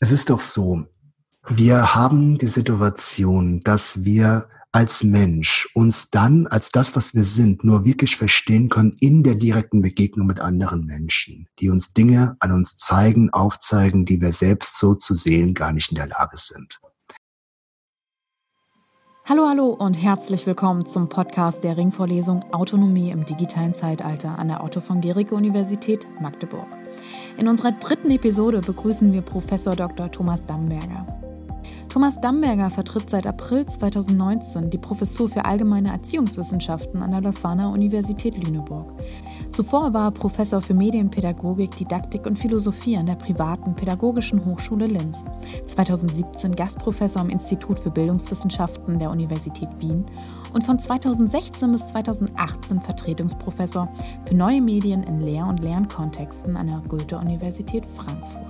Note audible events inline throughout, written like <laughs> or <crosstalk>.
Es ist doch so, wir haben die Situation, dass wir als Mensch uns dann als das, was wir sind, nur wirklich verstehen können in der direkten Begegnung mit anderen Menschen, die uns Dinge an uns zeigen, aufzeigen, die wir selbst so zu sehen gar nicht in der Lage sind. Hallo, hallo und herzlich willkommen zum Podcast der Ringvorlesung Autonomie im digitalen Zeitalter an der Otto von Gericke Universität Magdeburg. In unserer dritten Episode begrüßen wir Professor Dr. Thomas Damberger. Thomas Damberger vertritt seit April 2019 die Professur für allgemeine Erziehungswissenschaften an der Leuphana Universität Lüneburg. Zuvor war er Professor für Medienpädagogik, Didaktik und Philosophie an der privaten Pädagogischen Hochschule Linz. 2017 Gastprofessor am Institut für Bildungswissenschaften der Universität Wien und von 2016 bis 2018 Vertretungsprofessor für neue Medien in Lehr- und Lernkontexten an der Goethe-Universität Frankfurt.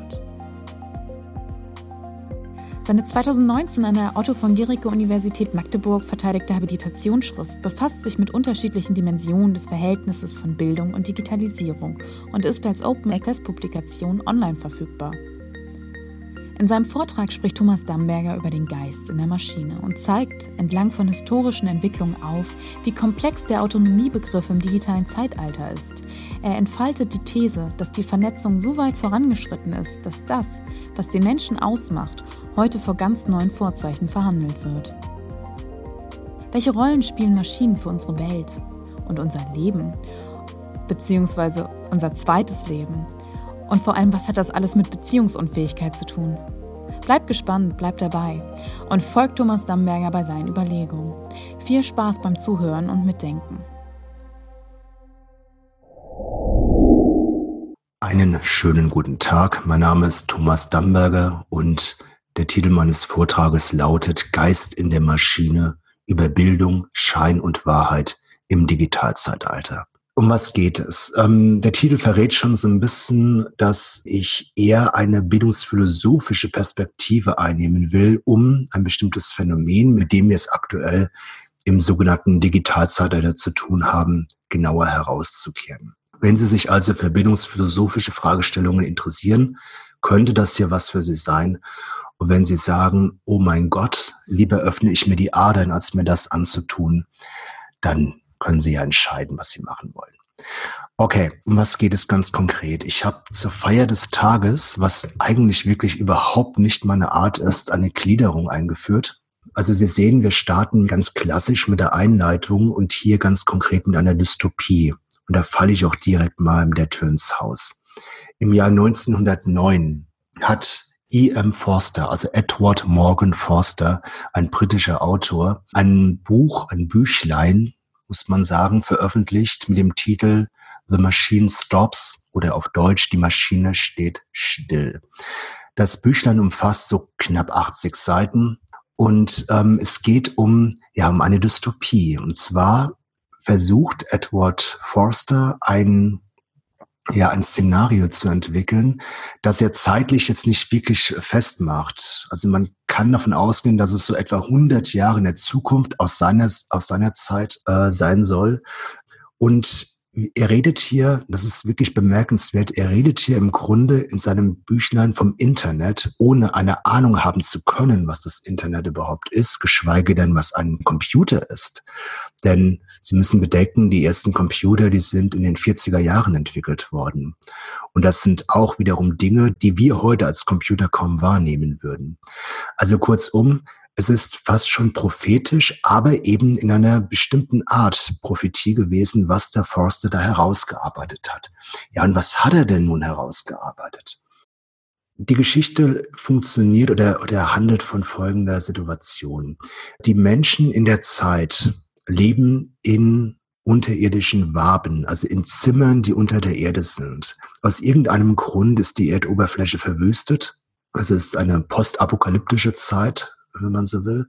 Seine 2019 an der Otto von Guericke Universität Magdeburg verteidigte Habilitationsschrift befasst sich mit unterschiedlichen Dimensionen des Verhältnisses von Bildung und Digitalisierung und ist als Open Access Publikation online verfügbar. In seinem Vortrag spricht Thomas Damberger über den Geist in der Maschine und zeigt entlang von historischen Entwicklungen auf, wie komplex der Autonomiebegriff im digitalen Zeitalter ist. Er entfaltet die These, dass die Vernetzung so weit vorangeschritten ist, dass das, was den Menschen ausmacht, heute vor ganz neuen Vorzeichen verhandelt wird. Welche Rollen spielen Maschinen für unsere Welt und unser Leben, beziehungsweise unser zweites Leben? Und vor allem, was hat das alles mit Beziehungsunfähigkeit zu tun? Bleibt gespannt, bleibt dabei und folgt Thomas Damberger bei seinen Überlegungen. Viel Spaß beim Zuhören und Mitdenken. Einen schönen guten Tag. Mein Name ist Thomas Damberger und der Titel meines Vortrages lautet Geist in der Maschine über Bildung, Schein und Wahrheit im Digitalzeitalter. Um was geht es? Ähm, der Titel verrät schon so ein bisschen, dass ich eher eine bildungsphilosophische Perspektive einnehmen will, um ein bestimmtes Phänomen, mit dem wir es aktuell im sogenannten Digitalzeitalter zu tun haben, genauer herauszukehren. Wenn Sie sich also für bildungsphilosophische Fragestellungen interessieren, könnte das hier was für Sie sein. Und wenn Sie sagen, oh mein Gott, lieber öffne ich mir die Adern, als mir das anzutun, dann können Sie ja entscheiden, was Sie machen wollen. Okay, um was geht es ganz konkret? Ich habe zur Feier des Tages, was eigentlich wirklich überhaupt nicht meine Art ist, eine Gliederung eingeführt. Also Sie sehen, wir starten ganz klassisch mit der Einleitung und hier ganz konkret mit einer Dystopie. Und da falle ich auch direkt mal mit der Tür ins Haus. Im Jahr 1909 hat E.M. Forster, also Edward Morgan Forster, ein britischer Autor, ein Buch, ein Büchlein muss man sagen, veröffentlicht mit dem Titel The Machine Stops oder auf Deutsch Die Maschine steht still. Das Büchlein umfasst so knapp 80 Seiten und ähm, es geht um, ja, um eine Dystopie. Und zwar versucht Edward Forster ein ja ein Szenario zu entwickeln, das er zeitlich jetzt nicht wirklich festmacht. Also man kann davon ausgehen, dass es so etwa 100 Jahre in der Zukunft aus seiner, aus seiner Zeit äh, sein soll. Und er redet hier, das ist wirklich bemerkenswert, er redet hier im Grunde in seinem Büchlein vom Internet, ohne eine Ahnung haben zu können, was das Internet überhaupt ist, geschweige denn, was ein Computer ist. Denn Sie müssen bedenken, die ersten Computer, die sind in den 40er Jahren entwickelt worden. Und das sind auch wiederum Dinge, die wir heute als Computer kaum wahrnehmen würden. Also kurzum, es ist fast schon prophetisch, aber eben in einer bestimmten Art Prophetie gewesen, was der Forster da herausgearbeitet hat. Ja, und was hat er denn nun herausgearbeitet? Die Geschichte funktioniert oder, oder handelt von folgender Situation. Die Menschen in der Zeit leben in unterirdischen Waben, also in Zimmern, die unter der Erde sind. Aus irgendeinem Grund ist die Erdoberfläche verwüstet. Also es ist eine postapokalyptische Zeit, wenn man so will.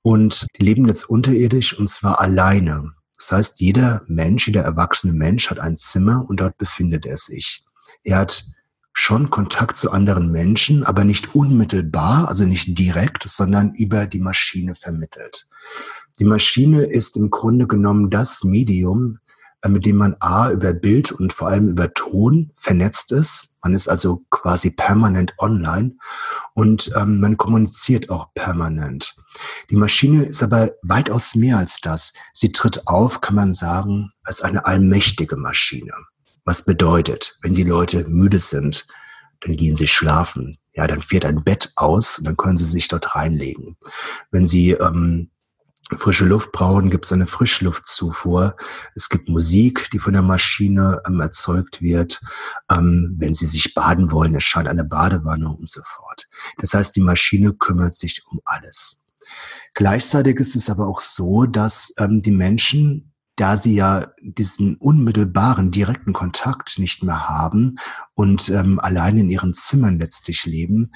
Und die leben jetzt unterirdisch und zwar alleine. Das heißt, jeder Mensch, jeder erwachsene Mensch hat ein Zimmer und dort befindet er sich. Er hat schon Kontakt zu anderen Menschen, aber nicht unmittelbar, also nicht direkt, sondern über die Maschine vermittelt. Die Maschine ist im Grunde genommen das Medium, äh, mit dem man A über Bild und vor allem über Ton vernetzt ist. Man ist also quasi permanent online und ähm, man kommuniziert auch permanent. Die Maschine ist aber weitaus mehr als das. Sie tritt auf, kann man sagen, als eine allmächtige Maschine. Was bedeutet, wenn die Leute müde sind, dann gehen sie schlafen. Ja, dann fährt ein Bett aus und dann können sie sich dort reinlegen. Wenn sie ähm, frische Luft brauchen, gibt es eine Frischluftzufuhr. Es gibt Musik, die von der Maschine ähm, erzeugt wird. Ähm, wenn Sie sich baden wollen, erscheint eine Badewanne und so fort. Das heißt, die Maschine kümmert sich um alles. Gleichzeitig ist es aber auch so, dass ähm, die Menschen da sie ja diesen unmittelbaren, direkten Kontakt nicht mehr haben und ähm, allein in ihren Zimmern letztlich leben,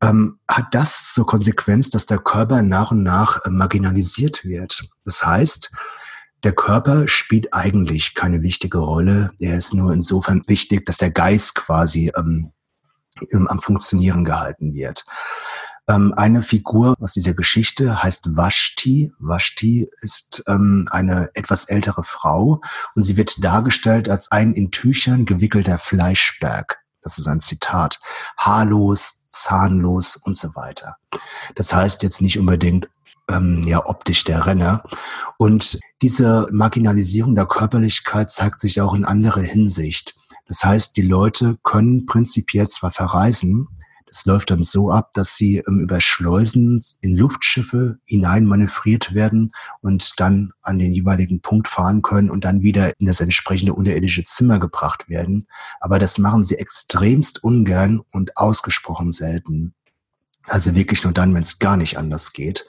ähm, hat das zur Konsequenz, dass der Körper nach und nach äh, marginalisiert wird. Das heißt, der Körper spielt eigentlich keine wichtige Rolle. Er ist nur insofern wichtig, dass der Geist quasi ähm, am Funktionieren gehalten wird. Ähm, eine Figur aus dieser Geschichte heißt Vashti. Vashti ist ähm, eine etwas ältere Frau und sie wird dargestellt als ein in Tüchern gewickelter Fleischberg. Das ist ein Zitat. Haarlos, zahnlos und so weiter. Das heißt jetzt nicht unbedingt ähm, ja optisch der Renner. Und diese Marginalisierung der Körperlichkeit zeigt sich auch in anderer Hinsicht. Das heißt, die Leute können prinzipiell zwar verreisen, das läuft dann so ab, dass sie ähm, über Schleusen in Luftschiffe hinein manövriert werden und dann an den jeweiligen Punkt fahren können und dann wieder in das entsprechende unterirdische Zimmer gebracht werden. Aber das machen sie extremst ungern und ausgesprochen selten. Also wirklich nur dann, wenn es gar nicht anders geht.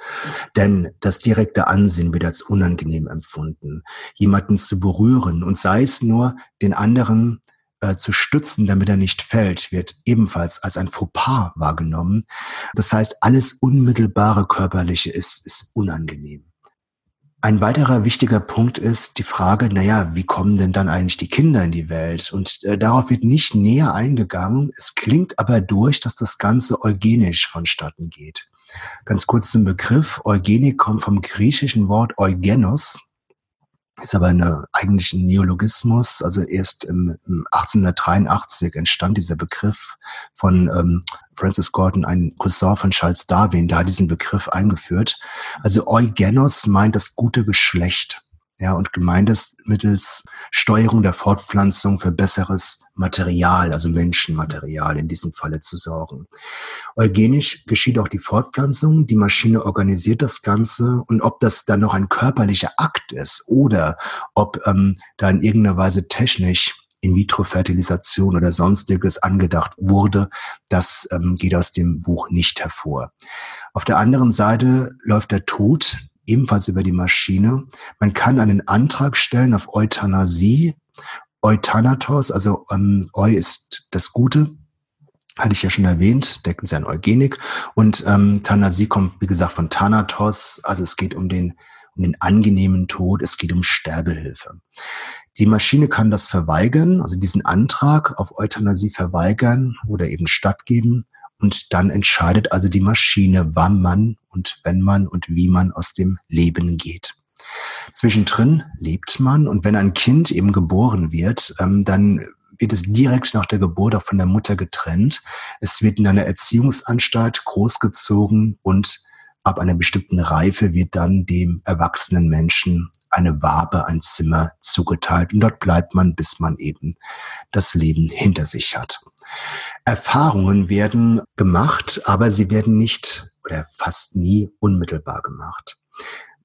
Denn das direkte Ansehen wird als unangenehm empfunden, jemanden zu berühren und sei es nur den anderen äh, zu stützen, damit er nicht fällt, wird ebenfalls als ein Fauxpas wahrgenommen. Das heißt, alles unmittelbare körperliche ist, ist unangenehm. Ein weiterer wichtiger Punkt ist die Frage, naja, wie kommen denn dann eigentlich die Kinder in die Welt? Und äh, darauf wird nicht näher eingegangen. Es klingt aber durch, dass das Ganze eugenisch vonstatten geht. Ganz kurz zum Begriff. Eugenik kommt vom griechischen Wort eugenos, ist aber eine, eigentlich ein Neologismus. Also erst im, im 1883 entstand dieser Begriff von ähm, Francis Gordon, ein Cousin von Charles Darwin, der hat diesen Begriff eingeführt. Also Eugenos meint das gute Geschlecht. Ja, und gemeint ist mittels Steuerung der Fortpflanzung für besseres Material, also Menschenmaterial in diesem Falle zu sorgen. Eugenisch geschieht auch die Fortpflanzung, die Maschine organisiert das Ganze und ob das dann noch ein körperlicher Akt ist oder ob ähm, da in irgendeiner Weise technisch in-vitro-Fertilisation oder sonstiges angedacht wurde, das ähm, geht aus dem Buch nicht hervor. Auf der anderen Seite läuft der Tod ebenfalls über die Maschine. Man kann einen Antrag stellen auf Euthanasie. Euthanatos, also ähm, Eu ist das Gute, hatte ich ja schon erwähnt, decken sie an Eugenik. Und ähm, Thanasie kommt, wie gesagt, von Thanatos, also es geht um den, um den angenehmen Tod, es geht um Sterbehilfe. Die Maschine kann das verweigern, also diesen Antrag auf Euthanasie verweigern oder eben stattgeben. Und dann entscheidet also die Maschine, wann man und wenn man und wie man aus dem Leben geht. Zwischendrin lebt man und wenn ein Kind eben geboren wird, ähm, dann wird es direkt nach der Geburt auch von der Mutter getrennt. Es wird in einer Erziehungsanstalt großgezogen und ab einer bestimmten Reife wird dann dem erwachsenen Menschen eine Wabe, ein Zimmer zugeteilt und dort bleibt man, bis man eben das Leben hinter sich hat. Erfahrungen werden gemacht, aber sie werden nicht oder fast nie unmittelbar gemacht.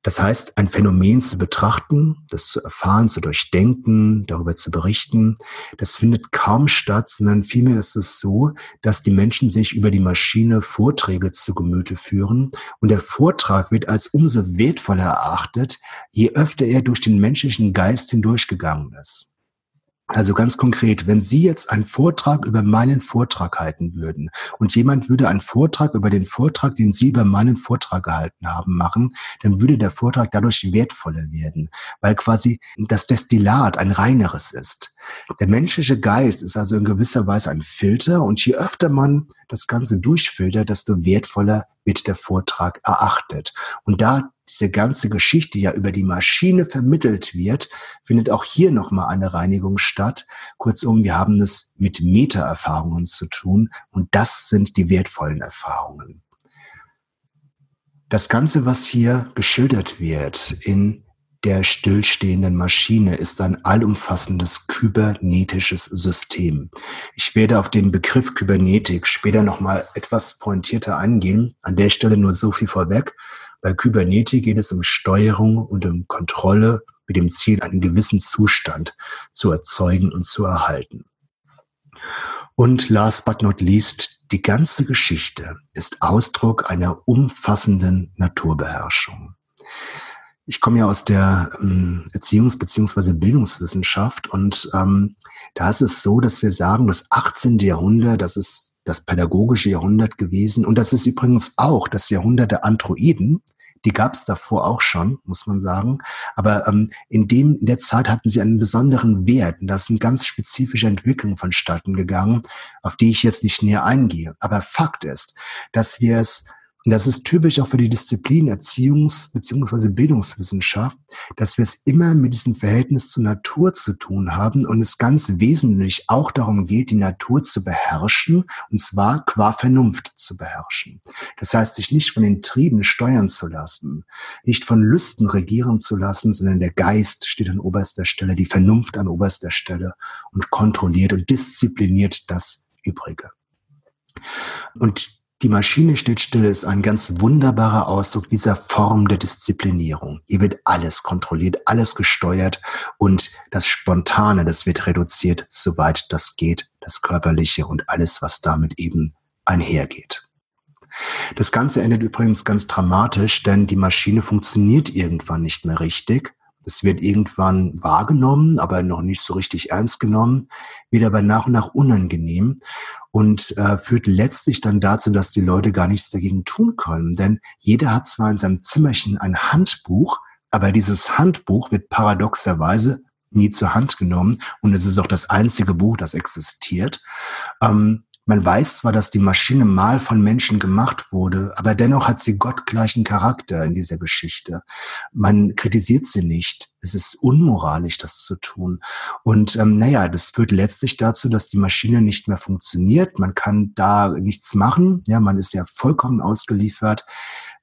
Das heißt, ein Phänomen zu betrachten, das zu erfahren, zu durchdenken, darüber zu berichten, das findet kaum statt, sondern vielmehr ist es so, dass die Menschen sich über die Maschine Vorträge zu Gemüte führen und der Vortrag wird als umso wertvoller erachtet, je öfter er durch den menschlichen Geist hindurchgegangen ist. Also ganz konkret, wenn Sie jetzt einen Vortrag über meinen Vortrag halten würden und jemand würde einen Vortrag über den Vortrag, den Sie über meinen Vortrag gehalten haben, machen, dann würde der Vortrag dadurch wertvoller werden, weil quasi das Destillat ein reineres ist. Der menschliche Geist ist also in gewisser Weise ein Filter und je öfter man das Ganze durchfiltert, desto wertvoller wird der Vortrag erachtet. Und da diese ganze Geschichte ja über die Maschine vermittelt wird, findet auch hier nochmal eine Reinigung statt. Kurzum, wir haben es mit Meta-Erfahrungen zu tun und das sind die wertvollen Erfahrungen. Das Ganze, was hier geschildert wird in der stillstehenden Maschine ist ein allumfassendes kybernetisches System. Ich werde auf den Begriff Kybernetik später nochmal etwas pointierter eingehen. An der Stelle nur so viel vorweg. Bei Kybernetik geht es um Steuerung und um Kontrolle mit dem Ziel, einen gewissen Zustand zu erzeugen und zu erhalten. Und last but not least, die ganze Geschichte ist Ausdruck einer umfassenden Naturbeherrschung. Ich komme ja aus der ähm, Erziehungs- beziehungsweise Bildungswissenschaft und ähm, da ist es so, dass wir sagen, das 18. Jahrhundert, das ist das pädagogische Jahrhundert gewesen und das ist übrigens auch das Jahrhundert der Androiden. Die gab es davor auch schon, muss man sagen. Aber ähm, in, dem, in der Zeit hatten sie einen besonderen Wert. Und da sind ganz spezifische Entwicklungen vonstatten gegangen, auf die ich jetzt nicht näher eingehe. Aber Fakt ist, dass wir es und das ist typisch auch für die Disziplin Erziehungs- bzw. Bildungswissenschaft, dass wir es immer mit diesem Verhältnis zur Natur zu tun haben und es ganz wesentlich auch darum geht, die Natur zu beherrschen und zwar qua Vernunft zu beherrschen. Das heißt, sich nicht von den Trieben steuern zu lassen, nicht von Lüsten regieren zu lassen, sondern der Geist steht an oberster Stelle, die Vernunft an oberster Stelle und kontrolliert und diszipliniert das Übrige. Und die Maschine steht still ist ein ganz wunderbarer Ausdruck dieser Form der Disziplinierung. Hier wird alles kontrolliert, alles gesteuert und das Spontane, das wird reduziert, soweit das geht, das Körperliche und alles, was damit eben einhergeht. Das Ganze endet übrigens ganz dramatisch, denn die Maschine funktioniert irgendwann nicht mehr richtig es wird irgendwann wahrgenommen, aber noch nicht so richtig ernst genommen, wird aber nach und nach unangenehm und äh, führt letztlich dann dazu, dass die Leute gar nichts dagegen tun können. Denn jeder hat zwar in seinem Zimmerchen ein Handbuch, aber dieses Handbuch wird paradoxerweise nie zur Hand genommen und es ist auch das einzige Buch, das existiert. Ähm, man weiß zwar, dass die Maschine mal von Menschen gemacht wurde, aber dennoch hat sie gottgleichen Charakter in dieser Geschichte. Man kritisiert sie nicht. Es ist unmoralisch, das zu tun. Und ähm, naja, das führt letztlich dazu, dass die Maschine nicht mehr funktioniert. Man kann da nichts machen. Ja, man ist ja vollkommen ausgeliefert.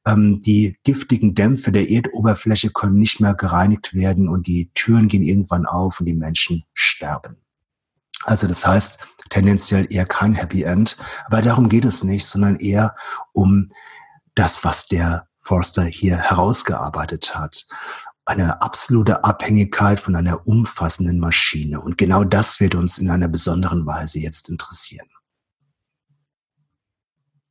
Ähm, die giftigen Dämpfe der Erdoberfläche können nicht mehr gereinigt werden und die Türen gehen irgendwann auf und die Menschen sterben. Also das heißt, tendenziell eher kein Happy End. Aber darum geht es nicht, sondern eher um das, was der Forster hier herausgearbeitet hat. Eine absolute Abhängigkeit von einer umfassenden Maschine. Und genau das wird uns in einer besonderen Weise jetzt interessieren.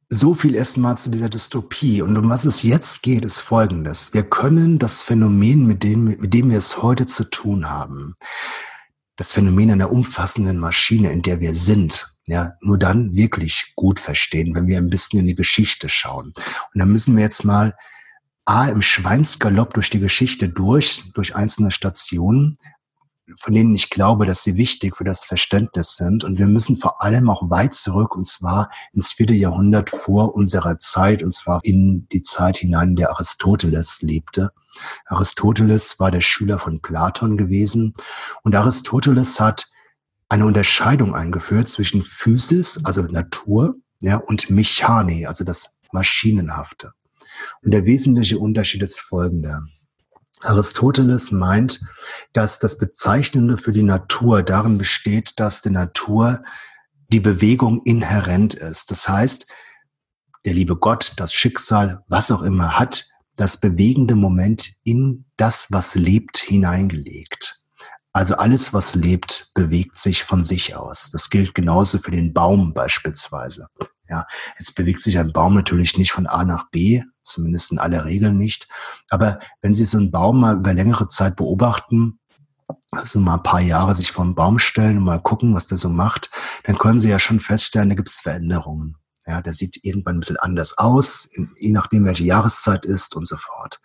So viel erstmal zu dieser Dystopie. Und um was es jetzt geht, ist Folgendes. Wir können das Phänomen, mit dem, mit dem wir es heute zu tun haben, das Phänomen einer umfassenden Maschine, in der wir sind, ja, nur dann wirklich gut verstehen, wenn wir ein bisschen in die Geschichte schauen. Und dann müssen wir jetzt mal A, im Schweinsgalopp durch die Geschichte durch, durch einzelne Stationen, von denen ich glaube, dass sie wichtig für das Verständnis sind. Und wir müssen vor allem auch weit zurück, und zwar ins vierte Jahrhundert vor unserer Zeit, und zwar in die Zeit hinein, in der Aristoteles lebte. Aristoteles war der Schüler von Platon gewesen und Aristoteles hat eine Unterscheidung eingeführt zwischen Physis, also Natur, ja, und Mechane, also das Maschinenhafte. Und der wesentliche Unterschied ist folgender. Aristoteles meint, dass das Bezeichnende für die Natur darin besteht, dass der Natur die Bewegung inhärent ist. Das heißt, der liebe Gott, das Schicksal, was auch immer, hat das bewegende Moment in das, was lebt, hineingelegt. Also alles, was lebt, bewegt sich von sich aus. Das gilt genauso für den Baum beispielsweise. Ja, jetzt bewegt sich ein Baum natürlich nicht von A nach B, zumindest in aller Regel nicht. Aber wenn Sie so einen Baum mal über längere Zeit beobachten, also mal ein paar Jahre sich vor einen Baum stellen und mal gucken, was der so macht, dann können Sie ja schon feststellen, da gibt es Veränderungen. Ja, der sieht irgendwann ein bisschen anders aus, je nachdem, welche Jahreszeit ist und so fort.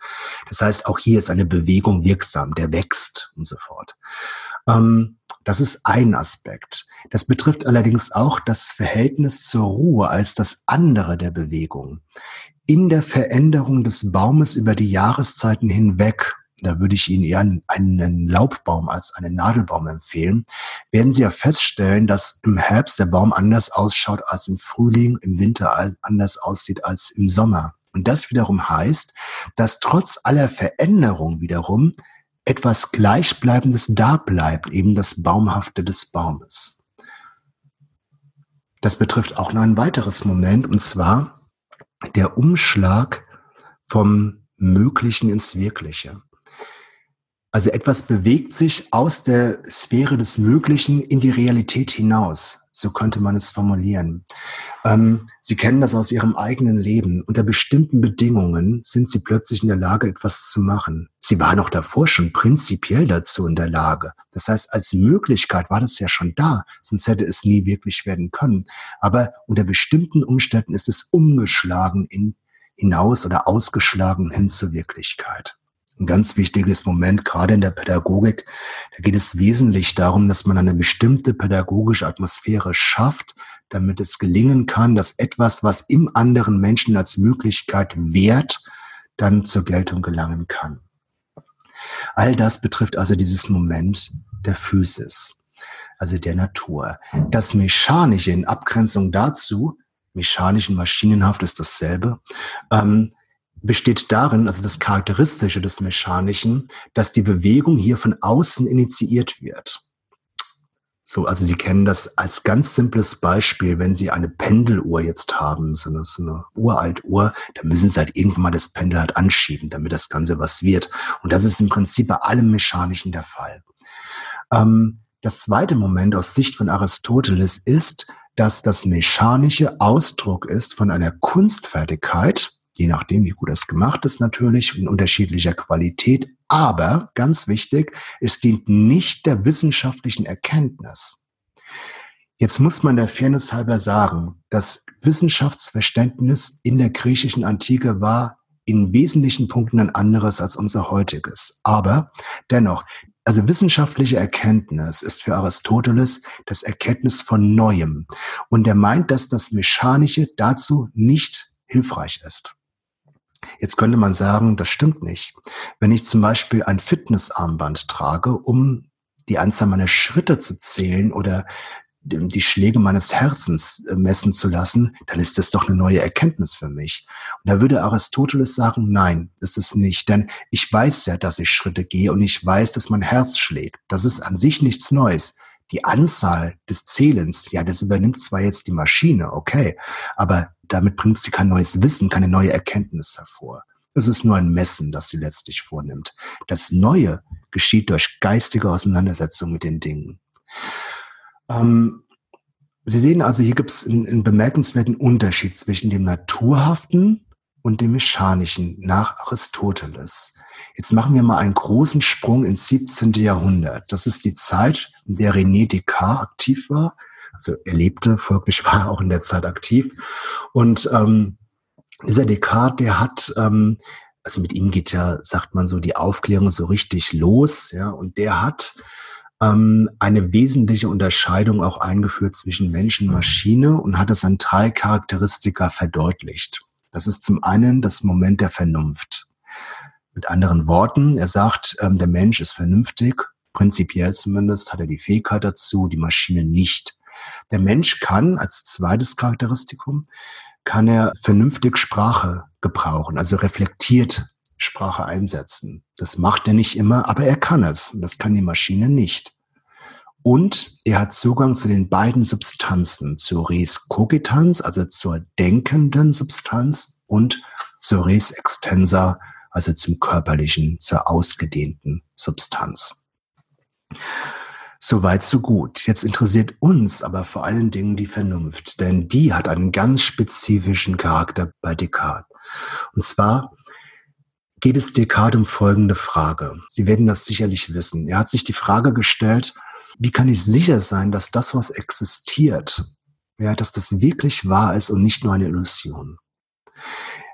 Das heißt, auch hier ist eine Bewegung wirksam, der wächst und so fort. Ähm, das ist ein Aspekt. Das betrifft allerdings auch das Verhältnis zur Ruhe als das andere der Bewegung. In der Veränderung des Baumes über die Jahreszeiten hinweg, da würde ich Ihnen eher einen Laubbaum als einen Nadelbaum empfehlen, werden Sie ja feststellen, dass im Herbst der Baum anders ausschaut als im Frühling, im Winter anders aussieht als im Sommer. Und das wiederum heißt, dass trotz aller Veränderung wiederum etwas Gleichbleibendes da bleibt, eben das Baumhafte des Baumes. Das betrifft auch noch ein weiteres Moment, und zwar der Umschlag vom Möglichen ins Wirkliche. Also etwas bewegt sich aus der Sphäre des Möglichen in die Realität hinaus. So könnte man es formulieren. Ähm, sie kennen das aus Ihrem eigenen Leben. Unter bestimmten Bedingungen sind Sie plötzlich in der Lage, etwas zu machen. Sie waren auch davor schon prinzipiell dazu in der Lage. Das heißt, als Möglichkeit war das ja schon da, sonst hätte es nie wirklich werden können. Aber unter bestimmten Umständen ist es umgeschlagen in, hinaus oder ausgeschlagen hin zur Wirklichkeit ein ganz wichtiges Moment, gerade in der Pädagogik. Da geht es wesentlich darum, dass man eine bestimmte pädagogische Atmosphäre schafft, damit es gelingen kann, dass etwas, was im anderen Menschen als Möglichkeit wert, dann zur Geltung gelangen kann. All das betrifft also dieses Moment der Physis, also der Natur. Das Mechanische in Abgrenzung dazu, mechanisch und maschinenhaft ist dasselbe, ähm, besteht darin, also das Charakteristische des Mechanischen, dass die Bewegung hier von außen initiiert wird. So, also Sie kennen das als ganz simples Beispiel, wenn Sie eine Pendeluhr jetzt haben, so eine, so eine uralt Uhr, dann müssen Sie halt irgendwann mal das Pendel halt anschieben, damit das Ganze was wird. Und das ist im Prinzip bei allem Mechanischen der Fall. Ähm, das zweite Moment aus Sicht von Aristoteles ist, dass das Mechanische Ausdruck ist von einer Kunstfertigkeit, je nachdem, wie gut es gemacht ist natürlich, in unterschiedlicher Qualität. Aber ganz wichtig, es dient nicht der wissenschaftlichen Erkenntnis. Jetzt muss man der Fairness halber sagen, das Wissenschaftsverständnis in der griechischen Antike war in wesentlichen Punkten ein anderes als unser heutiges. Aber dennoch, also wissenschaftliche Erkenntnis ist für Aristoteles das Erkenntnis von Neuem. Und er meint, dass das Mechanische dazu nicht hilfreich ist. Jetzt könnte man sagen, das stimmt nicht. Wenn ich zum Beispiel ein Fitnessarmband trage, um die Anzahl meiner Schritte zu zählen oder die Schläge meines Herzens äh, messen zu lassen, dann ist das doch eine neue Erkenntnis für mich. Und da würde Aristoteles sagen, nein, ist nicht, denn ich weiß ja, dass ich Schritte gehe und ich weiß, dass mein Herz schlägt. Das ist an sich nichts Neues. Die Anzahl des Zählens, ja, das übernimmt zwar jetzt die Maschine, okay, aber damit bringt sie kein neues Wissen, keine neue Erkenntnis hervor. Es ist nur ein Messen, das sie letztlich vornimmt. Das Neue geschieht durch geistige Auseinandersetzung mit den Dingen. Ähm, sie sehen also, hier gibt es einen, einen bemerkenswerten Unterschied zwischen dem Naturhaften und dem Mechanischen nach Aristoteles. Jetzt machen wir mal einen großen Sprung ins 17. Jahrhundert. Das ist die Zeit, in der René Descartes aktiv war also er lebte, folglich <laughs> war er auch in der Zeit aktiv. Und ähm, dieser Descartes, der hat, ähm, also mit ihm geht ja, sagt man so, die Aufklärung so richtig los, ja, und der hat ähm, eine wesentliche Unterscheidung auch eingeführt zwischen Mensch und Maschine und hat das an drei Charakteristika verdeutlicht. Das ist zum einen das Moment der Vernunft. Mit anderen Worten, er sagt, ähm, der Mensch ist vernünftig, prinzipiell zumindest hat er die Fähigkeit dazu, die Maschine nicht. Der Mensch kann als zweites Charakteristikum, kann er vernünftig Sprache gebrauchen, also reflektiert Sprache einsetzen. Das macht er nicht immer, aber er kann es. Das kann die Maschine nicht. Und er hat Zugang zu den beiden Substanzen, zur Res cogitans, also zur denkenden Substanz, und zur Res extensa, also zum körperlichen, zur ausgedehnten Substanz. Soweit, so gut. Jetzt interessiert uns aber vor allen Dingen die Vernunft, denn die hat einen ganz spezifischen Charakter bei Descartes. Und zwar geht es Descartes um folgende Frage. Sie werden das sicherlich wissen. Er hat sich die Frage gestellt, wie kann ich sicher sein, dass das, was existiert, ja, dass das wirklich wahr ist und nicht nur eine Illusion?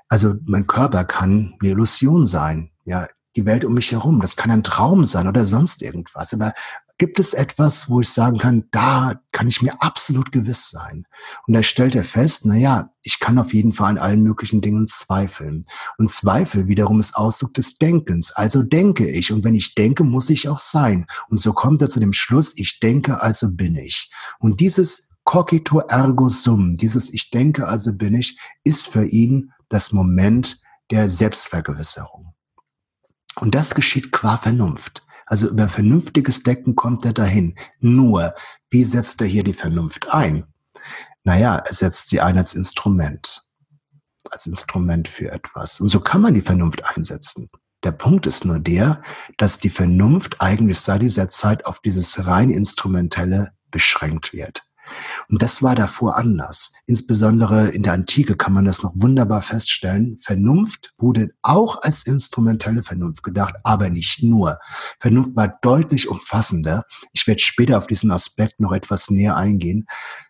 Also mein Körper kann eine Illusion sein. Ja, die Welt um mich herum. Das kann ein Traum sein oder sonst irgendwas. Aber gibt es etwas, wo ich sagen kann, da kann ich mir absolut gewiss sein? Und da stellt er fest, na ja, ich kann auf jeden Fall an allen möglichen Dingen zweifeln. Und Zweifel wiederum ist Ausdruck des Denkens. Also denke ich. Und wenn ich denke, muss ich auch sein. Und so kommt er zu dem Schluss, ich denke, also bin ich. Und dieses cogito ergo sum, dieses ich denke, also bin ich, ist für ihn das Moment der Selbstvergewisserung. Und das geschieht qua Vernunft. Also über vernünftiges Decken kommt er dahin. Nur, wie setzt er hier die Vernunft ein? Naja, er setzt sie ein als Instrument. Als Instrument für etwas. Und so kann man die Vernunft einsetzen. Der Punkt ist nur der, dass die Vernunft eigentlich seit dieser Zeit auf dieses rein instrumentelle beschränkt wird. Und das war davor anders. Insbesondere in der Antike kann man das noch wunderbar feststellen. Vernunft wurde auch als instrumentelle Vernunft gedacht, aber nicht nur. Vernunft war deutlich umfassender. Ich werde später auf diesen Aspekt noch etwas näher eingehen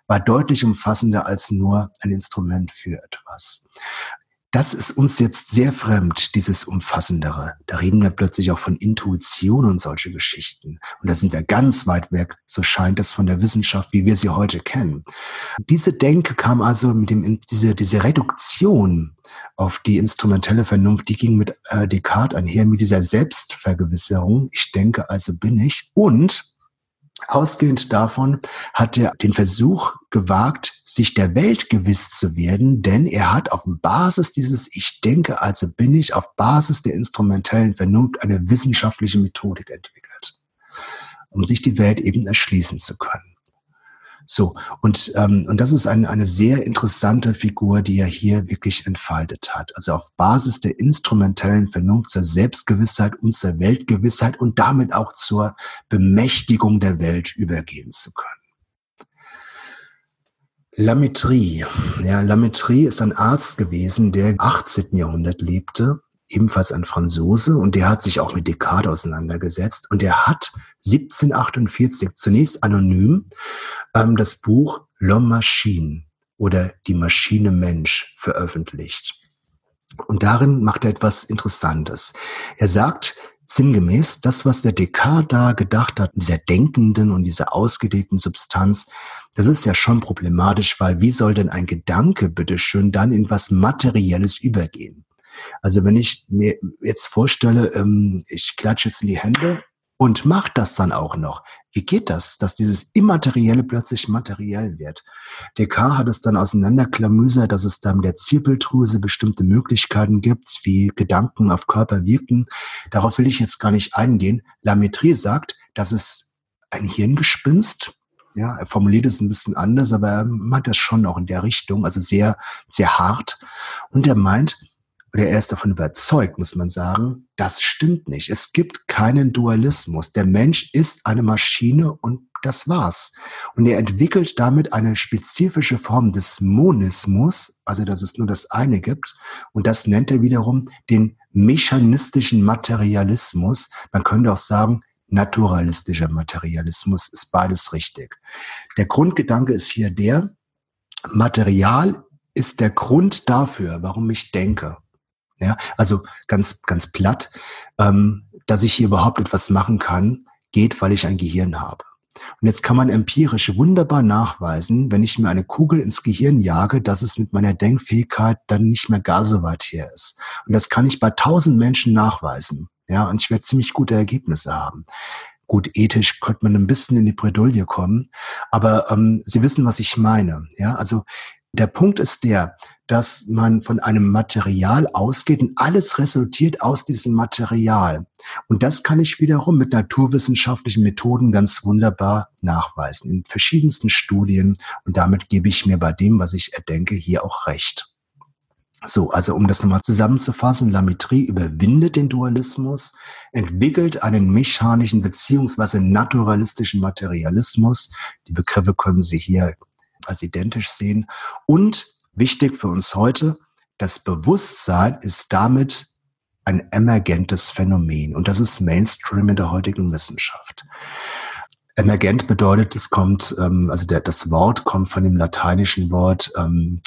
war deutlich umfassender als nur ein Instrument für etwas. Das ist uns jetzt sehr fremd, dieses Umfassendere. Da reden wir plötzlich auch von Intuition und solche Geschichten. Und da sind wir ganz weit weg, so scheint es von der Wissenschaft, wie wir sie heute kennen. Diese Denke kam also mit dem, diese, diese Reduktion auf die instrumentelle Vernunft, die ging mit äh, Descartes einher, mit dieser Selbstvergewisserung. Ich denke, also bin ich. Und Ausgehend davon hat er den Versuch gewagt, sich der Welt gewiss zu werden, denn er hat auf Basis dieses Ich denke, also bin ich, auf Basis der instrumentellen Vernunft eine wissenschaftliche Methodik entwickelt, um sich die Welt eben erschließen zu können. So, und, ähm, und das ist ein, eine sehr interessante Figur, die er hier wirklich entfaltet hat. Also auf Basis der instrumentellen Vernunft zur Selbstgewissheit und zur Weltgewissheit und damit auch zur Bemächtigung der Welt übergehen zu können. Lametrie. Ja, Lametrie ist ein Arzt gewesen, der im 18. Jahrhundert lebte ebenfalls ein Franzose und der hat sich auch mit Descartes auseinandergesetzt und der hat 1748 zunächst anonym ähm, das Buch L'Homme Machine oder Die Maschine Mensch veröffentlicht. Und darin macht er etwas Interessantes. Er sagt, sinngemäß, das, was der Descartes da gedacht hat, dieser denkenden und dieser ausgedehnten Substanz, das ist ja schon problematisch, weil wie soll denn ein Gedanke bitteschön dann in was Materielles übergehen? Also wenn ich mir jetzt vorstelle, ähm, ich klatsche jetzt in die Hände und mache das dann auch noch. Wie geht das, dass dieses Immaterielle plötzlich materiell wird? Descartes hat es dann auseinanderklamüsert, dass es da mit der Zirbeldrüse bestimmte Möglichkeiten gibt, wie Gedanken auf Körper wirken. Darauf will ich jetzt gar nicht eingehen. Lametrie sagt, dass es ein Hirngespinst, ja, er formuliert es ein bisschen anders, aber er meint das schon auch in der Richtung, also sehr, sehr hart. Und er meint, oder er ist davon überzeugt, muss man sagen, das stimmt nicht. Es gibt keinen Dualismus. Der Mensch ist eine Maschine und das war's. Und er entwickelt damit eine spezifische Form des Monismus, also dass es nur das eine gibt. Und das nennt er wiederum den mechanistischen Materialismus. Man könnte auch sagen, naturalistischer Materialismus ist beides richtig. Der Grundgedanke ist hier der, Material ist der Grund dafür, warum ich denke. Ja, also ganz, ganz platt, ähm, dass ich hier überhaupt etwas machen kann, geht, weil ich ein Gehirn habe. Und jetzt kann man empirisch wunderbar nachweisen, wenn ich mir eine Kugel ins Gehirn jage, dass es mit meiner Denkfähigkeit dann nicht mehr gar so weit her ist. Und das kann ich bei tausend Menschen nachweisen. Ja, und ich werde ziemlich gute Ergebnisse haben. Gut, ethisch könnte man ein bisschen in die Bredouille kommen, aber ähm, Sie wissen, was ich meine. Ja, also der Punkt ist der, dass man von einem Material ausgeht und alles resultiert aus diesem Material. Und das kann ich wiederum mit naturwissenschaftlichen Methoden ganz wunderbar nachweisen, in verschiedensten Studien. Und damit gebe ich mir bei dem, was ich erdenke, hier auch recht. So, also um das nochmal zusammenzufassen, Lametrie überwindet den Dualismus, entwickelt einen mechanischen beziehungsweise naturalistischen Materialismus. Die Begriffe können Sie hier als identisch sehen und Wichtig für uns heute, das Bewusstsein ist damit ein emergentes Phänomen und das ist Mainstream in der heutigen Wissenschaft. Emergent bedeutet, es kommt, ähm, also das Wort kommt von dem lateinischen Wort ähm,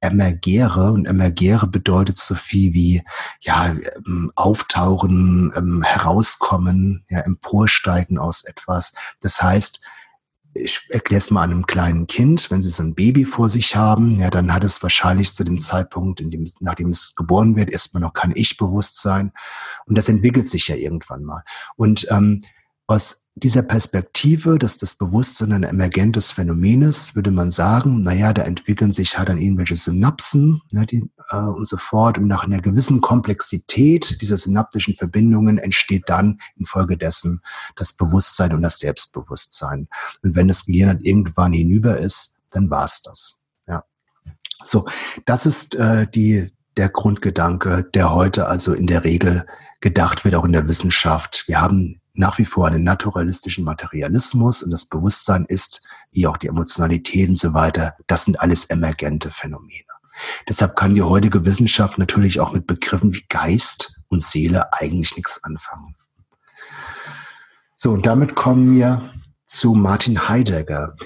emergere. Und emergere bedeutet so viel wie, ja, ähm, auftauchen, ähm, herauskommen, ja, emporsteigen aus etwas. Das heißt, ich erkläre es mal einem kleinen Kind, wenn sie so ein Baby vor sich haben, ja, dann hat es wahrscheinlich zu dem Zeitpunkt, in dem, nachdem es geboren wird, erstmal noch kein Ich-Bewusstsein. Und das entwickelt sich ja irgendwann mal. Und ähm, aus dieser Perspektive, dass das Bewusstsein ein emergentes Phänomen ist, würde man sagen, naja, da entwickeln sich halt dann irgendwelche Synapsen ne, die, äh, und so fort. Und nach einer gewissen Komplexität dieser synaptischen Verbindungen entsteht dann infolgedessen das Bewusstsein und das Selbstbewusstsein. Und wenn das Gehirn dann irgendwann hinüber ist, dann war's das. Ja. So, das ist äh, die, der Grundgedanke, der heute also in der Regel gedacht wird, auch in der Wissenschaft. Wir haben nach wie vor einen naturalistischen Materialismus und das Bewusstsein ist, wie auch die Emotionalität und so weiter, das sind alles emergente Phänomene. Deshalb kann die heutige Wissenschaft natürlich auch mit Begriffen wie Geist und Seele eigentlich nichts anfangen. So, und damit kommen wir zu Martin Heidegger,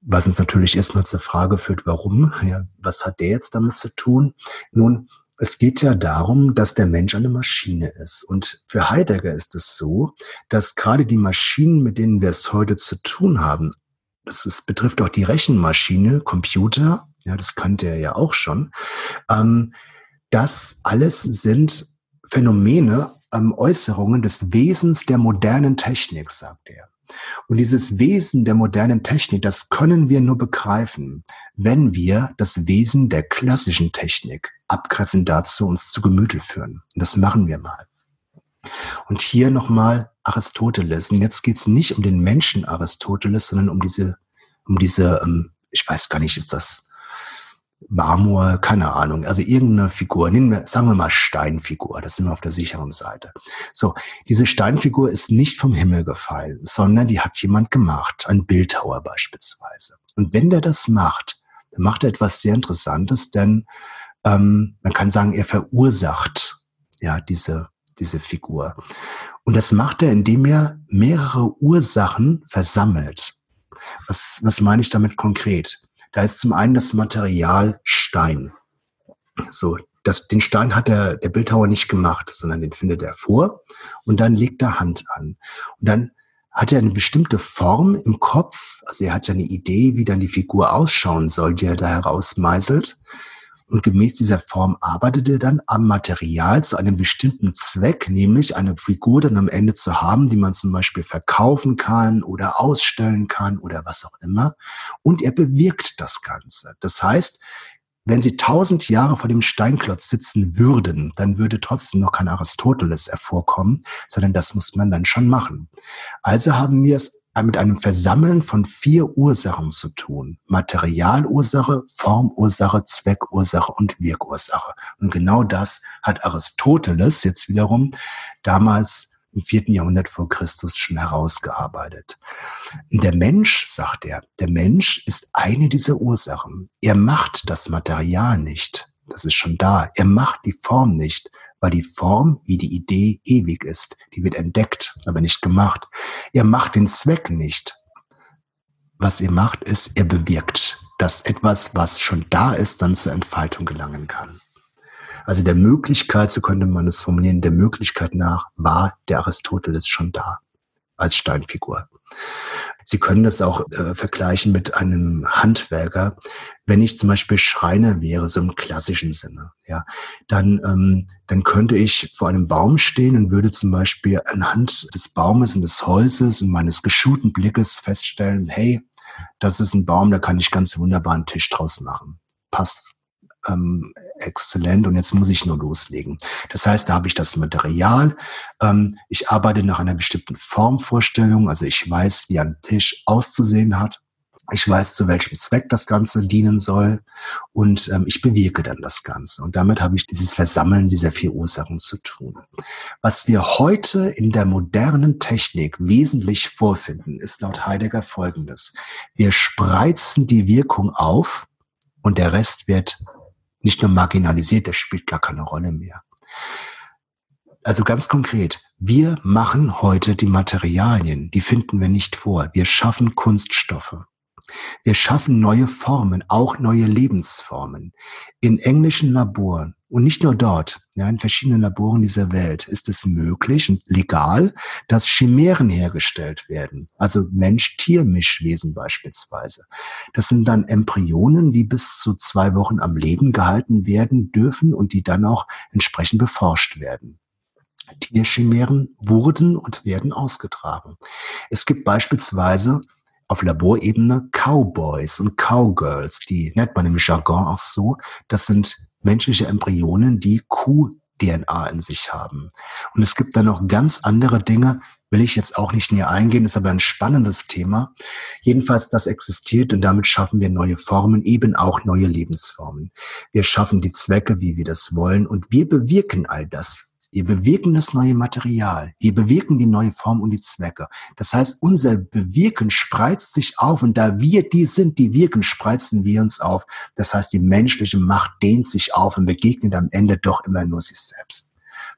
was uns natürlich erstmal zur Frage führt, warum? Ja, was hat der jetzt damit zu tun? Nun, es geht ja darum, dass der Mensch eine Maschine ist. Und für Heidegger ist es so, dass gerade die Maschinen, mit denen wir es heute zu tun haben, das ist, betrifft auch die Rechenmaschine, Computer, ja, das kannte er ja auch schon, ähm, das alles sind Phänomene, ähm, Äußerungen des Wesens der modernen Technik, sagt er. Und dieses Wesen der modernen Technik, das können wir nur begreifen, wenn wir das Wesen der klassischen Technik abgrenzend dazu uns zu Gemüte führen. Und das machen wir mal. Und hier nochmal Aristoteles. Und jetzt geht es nicht um den Menschen Aristoteles, sondern um diese, um diese, ähm, ich weiß gar nicht, ist das Marmor, keine Ahnung, also irgendeine Figur, nehmen wir, sagen wir mal Steinfigur, das sind wir auf der sicheren Seite. So, diese Steinfigur ist nicht vom Himmel gefallen, sondern die hat jemand gemacht, ein Bildhauer beispielsweise. Und wenn der das macht, dann macht er etwas sehr Interessantes, denn ähm, man kann sagen, er verursacht ja diese, diese Figur. Und das macht er, indem er mehrere Ursachen versammelt. Was, was meine ich damit konkret? Da ist zum einen das Material Stein. So, das, den Stein hat der, der Bildhauer nicht gemacht, sondern den findet er vor und dann legt er Hand an. Und dann hat er eine bestimmte Form im Kopf, also er hat ja eine Idee, wie dann die Figur ausschauen soll, die er da herausmeißelt. Und gemäß dieser Form arbeitet er dann am Material zu einem bestimmten Zweck, nämlich eine Figur dann am Ende zu haben, die man zum Beispiel verkaufen kann oder ausstellen kann oder was auch immer. Und er bewirkt das Ganze. Das heißt, wenn sie tausend Jahre vor dem Steinklotz sitzen würden, dann würde trotzdem noch kein Aristoteles hervorkommen, sondern das muss man dann schon machen. Also haben wir es mit einem Versammeln von vier Ursachen zu tun. Materialursache, Formursache, Zweckursache und Wirkursache. Und genau das hat Aristoteles jetzt wiederum damals im vierten Jahrhundert vor Christus schon herausgearbeitet. Der Mensch, sagt er, der Mensch ist eine dieser Ursachen. Er macht das Material nicht. Das ist schon da. Er macht die Form nicht weil die Form wie die Idee ewig ist. Die wird entdeckt, aber nicht gemacht. Er macht den Zweck nicht. Was er macht, ist, er bewirkt, dass etwas, was schon da ist, dann zur Entfaltung gelangen kann. Also der Möglichkeit, so könnte man es formulieren, der Möglichkeit nach war der Aristoteles schon da als Steinfigur. Sie können das auch äh, vergleichen mit einem Handwerker. Wenn ich zum Beispiel Schreiner wäre, so im klassischen Sinne, ja, dann, ähm, dann könnte ich vor einem Baum stehen und würde zum Beispiel anhand des Baumes und des Holzes und meines geschulten Blickes feststellen, hey, das ist ein Baum, da kann ich ganz wunderbar einen Tisch draus machen. Passt ähm, exzellent und jetzt muss ich nur loslegen. Das heißt, da habe ich das Material. Ähm, ich arbeite nach einer bestimmten Formvorstellung, also ich weiß, wie ein Tisch auszusehen hat. Ich weiß, zu welchem Zweck das Ganze dienen soll und ähm, ich bewirke dann das Ganze. Und damit habe ich dieses Versammeln dieser vier Ursachen zu tun. Was wir heute in der modernen Technik wesentlich vorfinden, ist laut Heidegger folgendes. Wir spreizen die Wirkung auf und der Rest wird nicht nur marginalisiert, das spielt gar keine Rolle mehr. Also ganz konkret, wir machen heute die Materialien, die finden wir nicht vor. Wir schaffen Kunststoffe. Wir schaffen neue Formen, auch neue Lebensformen. In englischen Laboren und nicht nur dort, ja, in verschiedenen Laboren dieser Welt ist es möglich und legal, dass Chimären hergestellt werden. Also Mensch-Tier-Mischwesen beispielsweise. Das sind dann Embryonen, die bis zu zwei Wochen am Leben gehalten werden dürfen und die dann auch entsprechend beforscht werden. Tierchimären wurden und werden ausgetragen. Es gibt beispielsweise auf Laborebene Cowboys und Cowgirls, die nennt man im Jargon auch so. Das sind menschliche Embryonen, die Kuh-DNA in sich haben. Und es gibt dann noch ganz andere Dinge, will ich jetzt auch nicht näher eingehen, ist aber ein spannendes Thema. Jedenfalls, das existiert und damit schaffen wir neue Formen, eben auch neue Lebensformen. Wir schaffen die Zwecke, wie wir das wollen und wir bewirken all das. Wir bewirken das neue Material. Wir bewirken die neue Form und die Zwecke. Das heißt, unser Bewirken spreizt sich auf und da wir die sind, die wirken, spreizen wir uns auf. Das heißt, die menschliche Macht dehnt sich auf und begegnet am Ende doch immer nur sich selbst.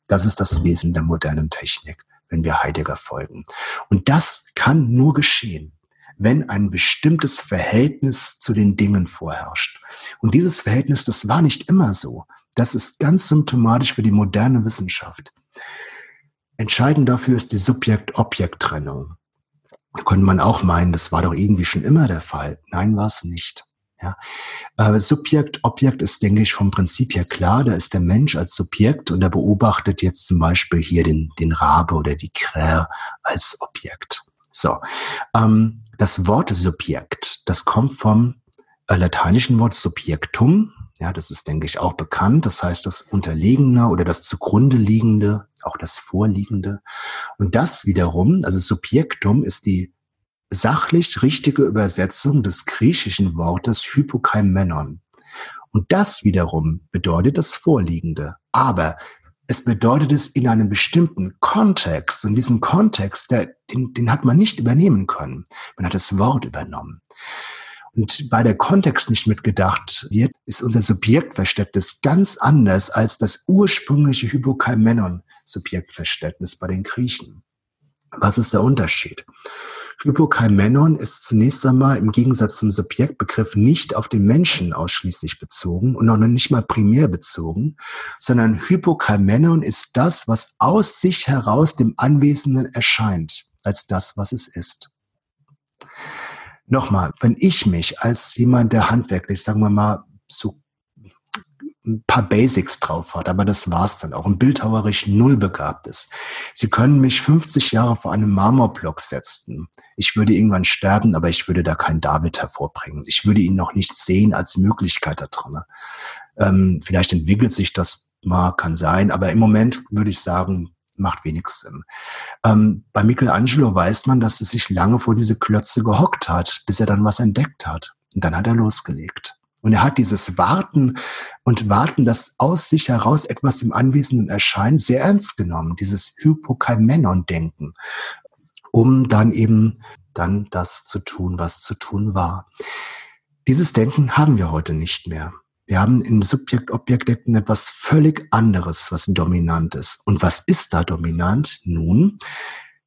Das ist das Wesen der modernen Technik, wenn wir Heidegger folgen. Und das kann nur geschehen, wenn ein bestimmtes Verhältnis zu den Dingen vorherrscht. Und dieses Verhältnis, das war nicht immer so. Das ist ganz symptomatisch für die moderne Wissenschaft. Entscheidend dafür ist die Subjekt-Objekt-Trennung. Da könnte man auch meinen, das war doch irgendwie schon immer der Fall. Nein, war es nicht. Ja. Äh, Subjekt, Objekt ist, denke ich, vom Prinzip her klar. Da ist der Mensch als Subjekt und er beobachtet jetzt zum Beispiel hier den, den Rabe oder die Krähe als Objekt. So. Ähm, das Wort Subjekt, das kommt vom äh, lateinischen Wort Subjektum. Ja, das ist, denke ich, auch bekannt. Das heißt, das Unterliegende oder das zugrunde liegende, auch das Vorliegende. Und das wiederum, also Subjektum ist die sachlich richtige Übersetzung des griechischen Wortes Hypokaimenon. Und das wiederum bedeutet das Vorliegende. Aber es bedeutet es in einem bestimmten Kontext. Und diesen Kontext, der, den, den hat man nicht übernehmen können. Man hat das Wort übernommen und bei der Kontext nicht mitgedacht wird, ist unser Subjektverständnis ganz anders als das ursprüngliche Hypokaimenon-Subjektverständnis bei den Griechen. Was ist der Unterschied? Hypokaimenon ist zunächst einmal im Gegensatz zum Subjektbegriff nicht auf den Menschen ausschließlich bezogen und noch nicht mal primär bezogen, sondern Hypokaimenon ist das, was aus sich heraus dem Anwesenden erscheint, als das, was es ist. Nochmal, wenn ich mich als jemand, der handwerklich, sagen wir mal, so ein paar Basics drauf hat, aber das war's dann auch, ein bildhauerisch null begabt ist. Sie können mich 50 Jahre vor einem Marmorblock setzen. Ich würde irgendwann sterben, aber ich würde da keinen David hervorbringen. Ich würde ihn noch nicht sehen als Möglichkeit da drin. Ähm, vielleicht entwickelt sich das mal, kann sein, aber im Moment würde ich sagen, macht wenig Sinn. Ähm, bei Michelangelo weiß man, dass er sich lange vor diese Klötze gehockt hat, bis er dann was entdeckt hat. Und dann hat er losgelegt. Und er hat dieses Warten und Warten, das aus sich heraus etwas im Anwesenden erscheint, sehr ernst genommen. Dieses Hypokaimenon-Denken, um dann eben dann das zu tun, was zu tun war. Dieses Denken haben wir heute nicht mehr. Wir haben in Subjekt-Objekt-Denken etwas völlig anderes, was dominant ist. Und was ist da dominant? Nun,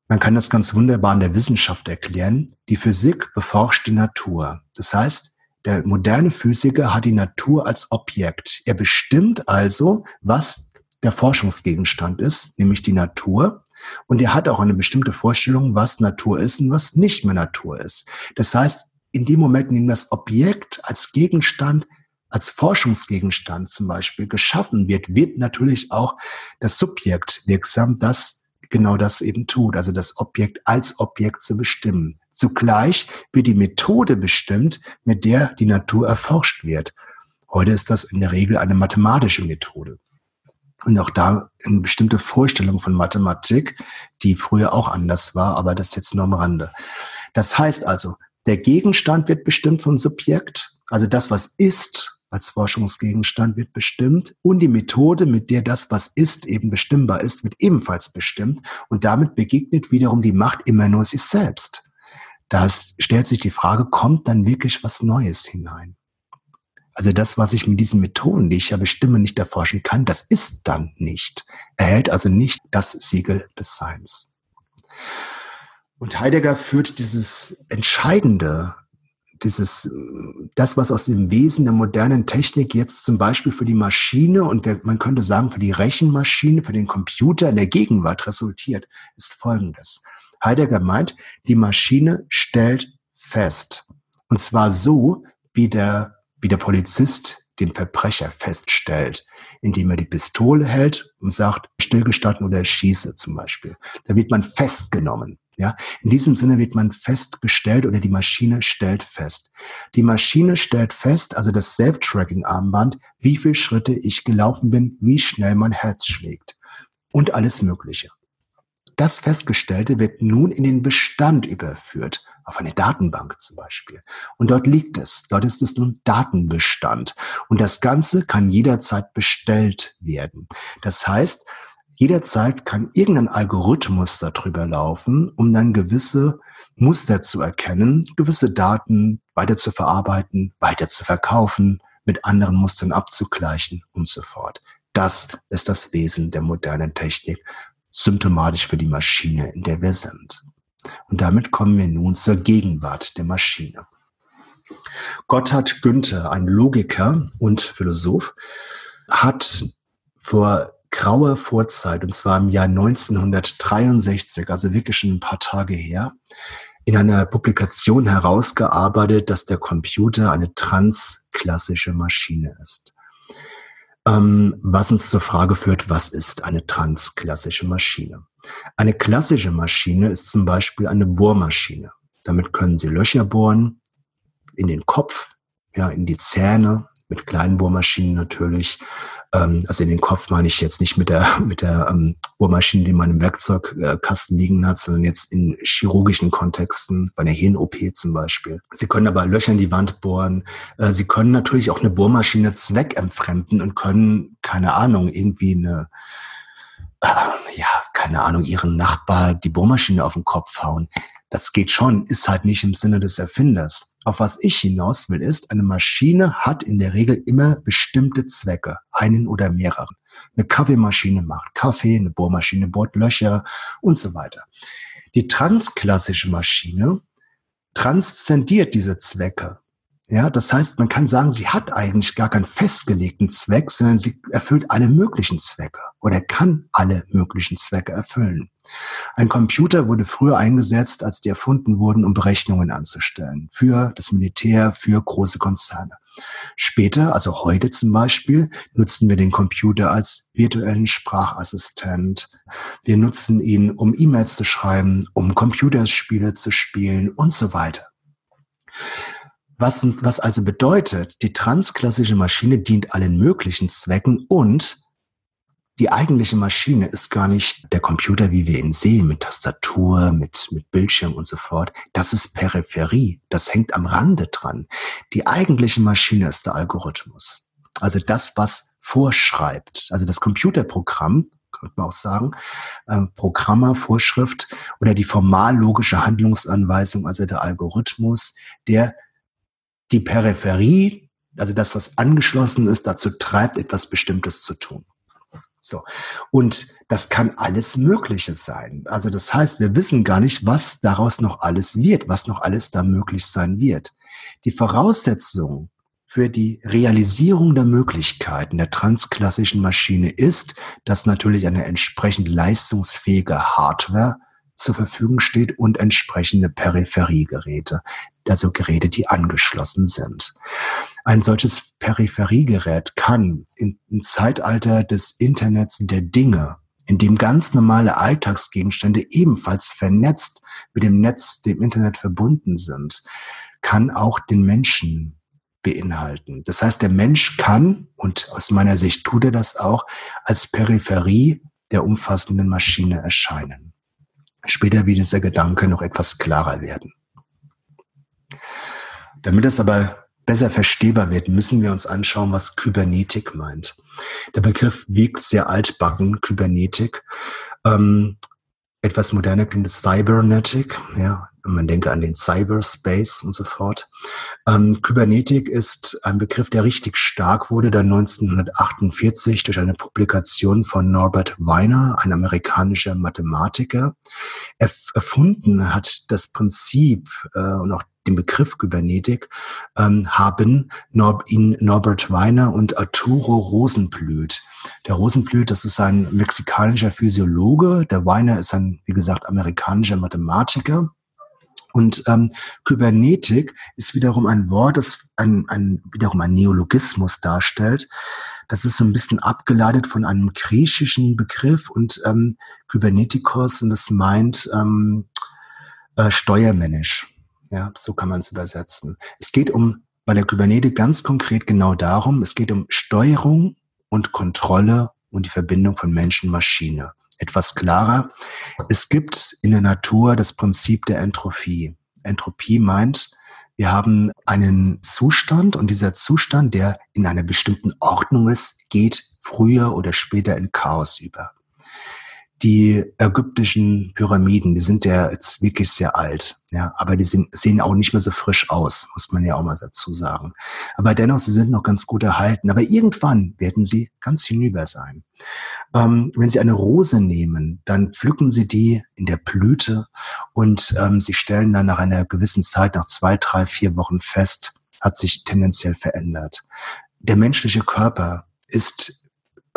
man kann das ganz wunderbar in der Wissenschaft erklären. Die Physik beforscht die Natur. Das heißt, der moderne Physiker hat die Natur als Objekt. Er bestimmt also, was der Forschungsgegenstand ist, nämlich die Natur. Und er hat auch eine bestimmte Vorstellung, was Natur ist und was nicht mehr Natur ist. Das heißt, in dem Moment, in dem das Objekt als Gegenstand als Forschungsgegenstand zum Beispiel geschaffen wird, wird natürlich auch das Subjekt wirksam, das genau das eben tut, also das Objekt als Objekt zu bestimmen. Zugleich wird die Methode bestimmt, mit der die Natur erforscht wird. Heute ist das in der Regel eine mathematische Methode. Und auch da eine bestimmte Vorstellung von Mathematik, die früher auch anders war, aber das jetzt nur am Rande. Das heißt also, der Gegenstand wird bestimmt vom Subjekt, also das, was ist, als Forschungsgegenstand wird bestimmt und die Methode, mit der das, was ist, eben bestimmbar ist, wird ebenfalls bestimmt und damit begegnet wiederum die Macht immer nur sich selbst. Da stellt sich die Frage, kommt dann wirklich was Neues hinein? Also das, was ich mit diesen Methoden, die ich ja bestimme, nicht erforschen kann, das ist dann nicht, erhält also nicht das Siegel des Seins. Und Heidegger führt dieses entscheidende dieses, das, was aus dem Wesen der modernen Technik jetzt zum Beispiel für die Maschine und man könnte sagen für die Rechenmaschine, für den Computer in der Gegenwart resultiert, ist Folgendes. Heidegger meint, die Maschine stellt fest. Und zwar so, wie der, wie der Polizist den Verbrecher feststellt, indem er die Pistole hält und sagt, stillgestanden oder schieße zum Beispiel. Da wird man festgenommen. Ja, in diesem Sinne wird man festgestellt oder die Maschine stellt fest. Die Maschine stellt fest, also das Self-Tracking-Armband, wie viele Schritte ich gelaufen bin, wie schnell mein Herz schlägt und alles Mögliche. Das Festgestellte wird nun in den Bestand überführt, auf eine Datenbank zum Beispiel. Und dort liegt es. Dort ist es nun Datenbestand. Und das Ganze kann jederzeit bestellt werden. Das heißt, Jederzeit kann irgendein Algorithmus darüber laufen, um dann gewisse Muster zu erkennen, gewisse Daten weiter zu verarbeiten, weiter zu verkaufen, mit anderen Mustern abzugleichen und so fort. Das ist das Wesen der modernen Technik, symptomatisch für die Maschine, in der wir sind. Und damit kommen wir nun zur Gegenwart der Maschine. Gotthard Günther, ein Logiker und Philosoph, hat vor graue Vorzeit, und zwar im Jahr 1963, also wirklich schon ein paar Tage her, in einer Publikation herausgearbeitet, dass der Computer eine transklassische Maschine ist. Ähm, was uns zur Frage führt, was ist eine transklassische Maschine? Eine klassische Maschine ist zum Beispiel eine Bohrmaschine. Damit können Sie Löcher bohren in den Kopf, ja, in die Zähne, mit kleinen Bohrmaschinen natürlich, ähm, also in den Kopf meine ich jetzt nicht mit der, <laughs> mit der ähm, Bohrmaschine, die man im Werkzeugkasten liegen hat, sondern jetzt in chirurgischen Kontexten, bei einer Hirn-OP zum Beispiel. Sie können aber Löcher in die Wand bohren. Äh, Sie können natürlich auch eine Bohrmaschine zweckentfremden und können, keine Ahnung, irgendwie eine, äh, ja, keine Ahnung, ihren Nachbar die Bohrmaschine auf den Kopf hauen. Das geht schon, ist halt nicht im Sinne des Erfinders. Auf was ich hinaus will, ist, eine Maschine hat in der Regel immer bestimmte Zwecke, einen oder mehreren. Eine Kaffeemaschine macht Kaffee, eine Bohrmaschine bohrt Löcher und so weiter. Die transklassische Maschine transzendiert diese Zwecke. Ja, das heißt, man kann sagen, sie hat eigentlich gar keinen festgelegten Zweck, sondern sie erfüllt alle möglichen Zwecke oder kann alle möglichen Zwecke erfüllen. Ein Computer wurde früher eingesetzt, als die erfunden wurden, um Berechnungen anzustellen. Für das Militär, für große Konzerne. Später, also heute zum Beispiel, nutzen wir den Computer als virtuellen Sprachassistent. Wir nutzen ihn, um E-Mails zu schreiben, um Computerspiele zu spielen und so weiter. Was, was also bedeutet, die transklassische Maschine dient allen möglichen Zwecken und die eigentliche Maschine ist gar nicht der Computer, wie wir ihn sehen, mit Tastatur, mit, mit Bildschirm und so fort. Das ist Peripherie. Das hängt am Rande dran. Die eigentliche Maschine ist der Algorithmus. Also das, was vorschreibt. Also das Computerprogramm, könnte man auch sagen, äh, Programmer, Vorschrift oder die formal logische Handlungsanweisung, also der Algorithmus, der die Peripherie, also das, was angeschlossen ist, dazu treibt, etwas Bestimmtes zu tun. So. Und das kann alles Mögliche sein. Also das heißt, wir wissen gar nicht, was daraus noch alles wird, was noch alles da möglich sein wird. Die Voraussetzung für die Realisierung der Möglichkeiten der transklassischen Maschine ist, dass natürlich eine entsprechend leistungsfähige Hardware zur Verfügung steht und entsprechende Peripheriegeräte, also Geräte, die angeschlossen sind. Ein solches Peripheriegerät kann im Zeitalter des Internets der Dinge, in dem ganz normale Alltagsgegenstände ebenfalls vernetzt mit dem Netz, dem Internet verbunden sind, kann auch den Menschen beinhalten. Das heißt, der Mensch kann, und aus meiner Sicht tut er das auch, als Peripherie der umfassenden Maschine erscheinen. Später wird dieser Gedanke noch etwas klarer werden. Damit es aber besser verstehbar wird, müssen wir uns anschauen, was Kybernetik meint. Der Begriff wiegt sehr altbacken, Kybernetik. Ähm, etwas moderner klingt es Cybernetic, ja, man denke an den Cyberspace und so fort. Ähm, Kybernetik ist ein Begriff, der richtig stark wurde, dann 1948 durch eine Publikation von Norbert Weiner, ein amerikanischer Mathematiker. Er erfunden hat das Prinzip äh, und auch den Begriff Kybernetik ähm, haben Nor ihn Norbert Weiner und Arturo Rosenblüt. Der Rosenblüt, das ist ein mexikanischer Physiologe. Der Weiner ist ein, wie gesagt, amerikanischer Mathematiker. Und ähm, Kybernetik ist wiederum ein Wort, das ein, ein, wiederum ein Neologismus darstellt. Das ist so ein bisschen abgeleitet von einem griechischen Begriff und ähm, Kybernetikos und das meint ähm, äh, steuermännisch. Ja, so kann man es übersetzen. Es geht um bei der Kybernetik ganz konkret genau darum, es geht um Steuerung und Kontrolle und die Verbindung von Mensch und Maschine. Etwas klarer, es gibt in der Natur das Prinzip der Entropie. Entropie meint, wir haben einen Zustand und dieser Zustand, der in einer bestimmten Ordnung ist, geht früher oder später in Chaos über die ägyptischen Pyramiden, die sind ja jetzt wirklich sehr alt, ja, aber die sind, sehen auch nicht mehr so frisch aus, muss man ja auch mal dazu sagen. Aber dennoch, sie sind noch ganz gut erhalten. Aber irgendwann werden sie ganz hinüber sein. Ähm, wenn Sie eine Rose nehmen, dann pflücken Sie die in der Blüte und ähm, Sie stellen dann nach einer gewissen Zeit, nach zwei, drei, vier Wochen fest, hat sich tendenziell verändert. Der menschliche Körper ist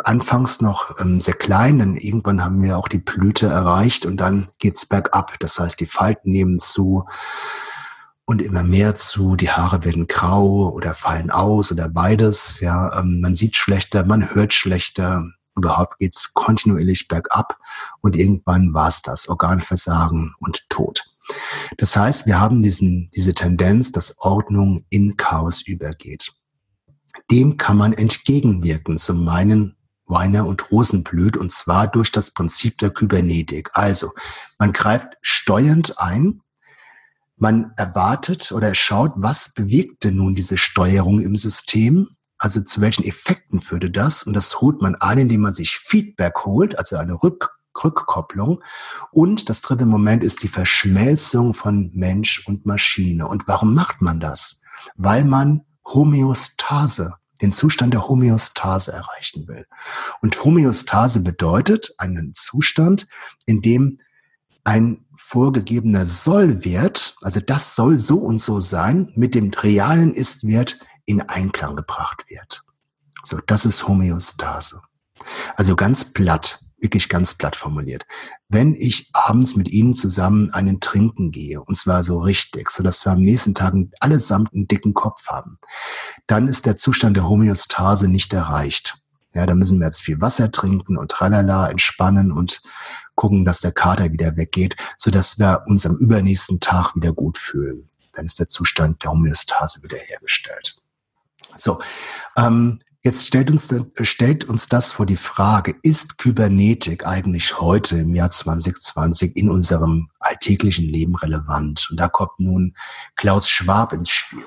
anfangs noch ähm, sehr klein, denn irgendwann haben wir auch die Blüte erreicht und dann geht's bergab. Das heißt, die Falten nehmen zu und immer mehr zu. Die Haare werden grau oder fallen aus oder beides. Ja, ähm, man sieht schlechter, man hört schlechter. Überhaupt geht's kontinuierlich bergab und irgendwann war's das Organversagen und Tod. Das heißt, wir haben diesen, diese Tendenz, dass Ordnung in Chaos übergeht. Dem kann man entgegenwirken. Zum meinen Weiner und Rosenblüt und zwar durch das Prinzip der Kybernetik. Also, man greift steuernd ein, man erwartet oder schaut, was bewegt denn nun diese Steuerung im System? Also zu welchen Effekten führte das? Und das holt man ein, indem man sich Feedback holt, also eine Rück Rückkopplung. Und das dritte Moment ist die Verschmelzung von Mensch und Maschine. Und warum macht man das? Weil man Homöostase den Zustand der Homöostase erreichen will. Und Homöostase bedeutet einen Zustand, in dem ein vorgegebener Sollwert, also das soll so und so sein, mit dem realen Istwert in Einklang gebracht wird. So, das ist Homöostase. Also ganz platt wirklich ganz platt formuliert. Wenn ich abends mit Ihnen zusammen einen Trinken gehe, und zwar so richtig, so dass wir am nächsten Tag allesamt einen dicken Kopf haben, dann ist der Zustand der Homöostase nicht erreicht. Ja, da müssen wir jetzt viel Wasser trinken und tralala, entspannen und gucken, dass der Kater wieder weggeht, so dass wir uns am übernächsten Tag wieder gut fühlen. Dann ist der Zustand der Homöostase wiederhergestellt. So, ähm, Jetzt stellt uns, stellt uns das vor die Frage, ist Kybernetik eigentlich heute im Jahr 2020 in unserem alltäglichen Leben relevant? Und da kommt nun Klaus Schwab ins Spiel.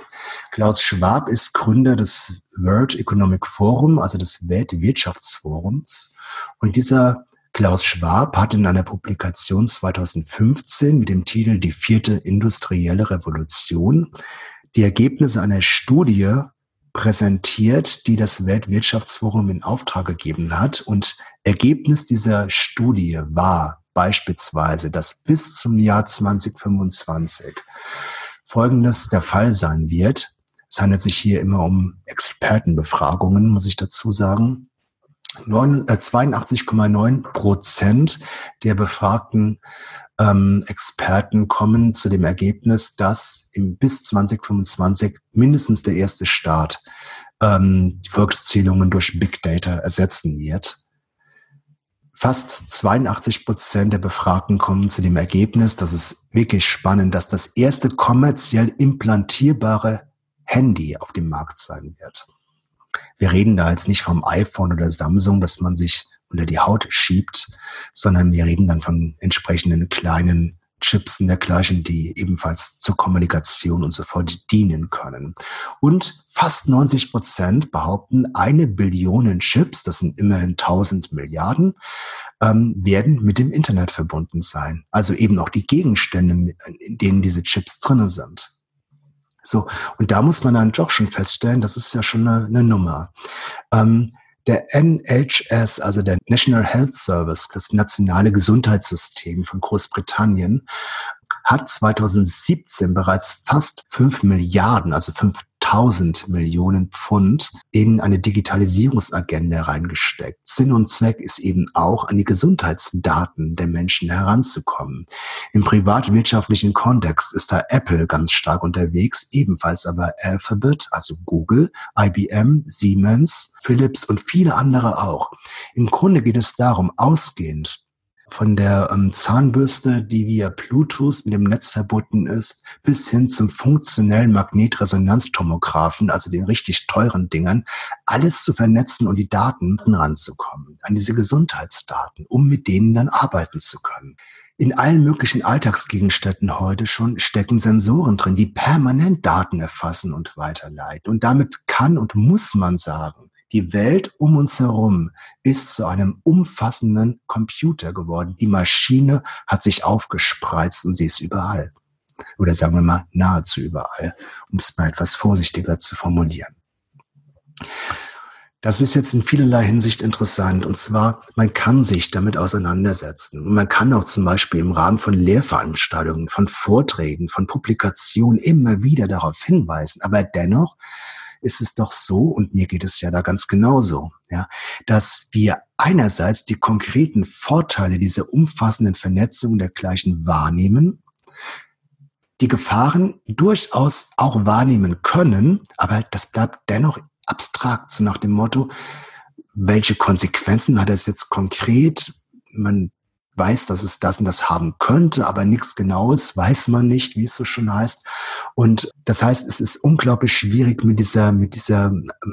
Klaus Schwab ist Gründer des World Economic Forum, also des Weltwirtschaftsforums. Und dieser Klaus Schwab hat in einer Publikation 2015 mit dem Titel Die vierte industrielle Revolution die Ergebnisse einer Studie präsentiert, die das Weltwirtschaftsforum in Auftrag gegeben hat. Und Ergebnis dieser Studie war beispielsweise, dass bis zum Jahr 2025 Folgendes der Fall sein wird. Es handelt sich hier immer um Expertenbefragungen, muss ich dazu sagen. 82,9 äh, Prozent der Befragten ähm, Experten kommen zu dem Ergebnis, dass im, bis 2025 mindestens der erste Staat ähm, die Volkszählungen durch Big Data ersetzen wird. Fast 82 Prozent der Befragten kommen zu dem Ergebnis, das ist wirklich spannend, dass das erste kommerziell implantierbare Handy auf dem Markt sein wird. Wir reden da jetzt nicht vom iPhone oder Samsung, dass man sich unter die Haut schiebt, sondern wir reden dann von entsprechenden kleinen Chips und dergleichen, die ebenfalls zur Kommunikation und so fort dienen können. Und fast 90 Prozent behaupten, eine Billion Chips, das sind immerhin 1000 Milliarden, ähm, werden mit dem Internet verbunden sein. Also eben auch die Gegenstände, in denen diese Chips drinne sind. So, und da muss man dann doch schon feststellen, das ist ja schon eine, eine Nummer. Ähm, der NHS, also der National Health Service, das nationale Gesundheitssystem von Großbritannien, hat 2017 bereits fast 5 Milliarden, also 5 1000 Millionen Pfund in eine Digitalisierungsagenda reingesteckt. Sinn und Zweck ist eben auch, an die Gesundheitsdaten der Menschen heranzukommen. Im privatwirtschaftlichen Kontext ist da Apple ganz stark unterwegs, ebenfalls aber Alphabet, also Google, IBM, Siemens, Philips und viele andere auch. Im Grunde geht es darum, ausgehend von der ähm, Zahnbürste, die via Bluetooth mit dem Netz verbunden ist, bis hin zum funktionellen Magnetresonanztomographen, also den richtig teuren Dingern, alles zu vernetzen und die Daten ranzukommen, an diese Gesundheitsdaten, um mit denen dann arbeiten zu können. In allen möglichen Alltagsgegenständen heute schon stecken Sensoren drin, die permanent Daten erfassen und weiterleiten. Und damit kann und muss man sagen, die Welt um uns herum ist zu einem umfassenden Computer geworden. Die Maschine hat sich aufgespreizt und sie ist überall. Oder sagen wir mal nahezu überall, um es mal etwas vorsichtiger zu formulieren. Das ist jetzt in vielerlei Hinsicht interessant. Und zwar, man kann sich damit auseinandersetzen. Und man kann auch zum Beispiel im Rahmen von Lehrveranstaltungen, von Vorträgen, von Publikationen immer wieder darauf hinweisen. Aber dennoch ist es doch so, und mir geht es ja da ganz genauso, ja, dass wir einerseits die konkreten Vorteile dieser umfassenden Vernetzung dergleichen wahrnehmen, die Gefahren durchaus auch wahrnehmen können, aber das bleibt dennoch abstrakt, so nach dem Motto, welche Konsequenzen hat es jetzt konkret? Man weiß, dass es das und das haben könnte, aber nichts Genaues weiß man nicht, wie es so schon heißt. Und das heißt, es ist unglaublich schwierig, mit dieser, mit dieser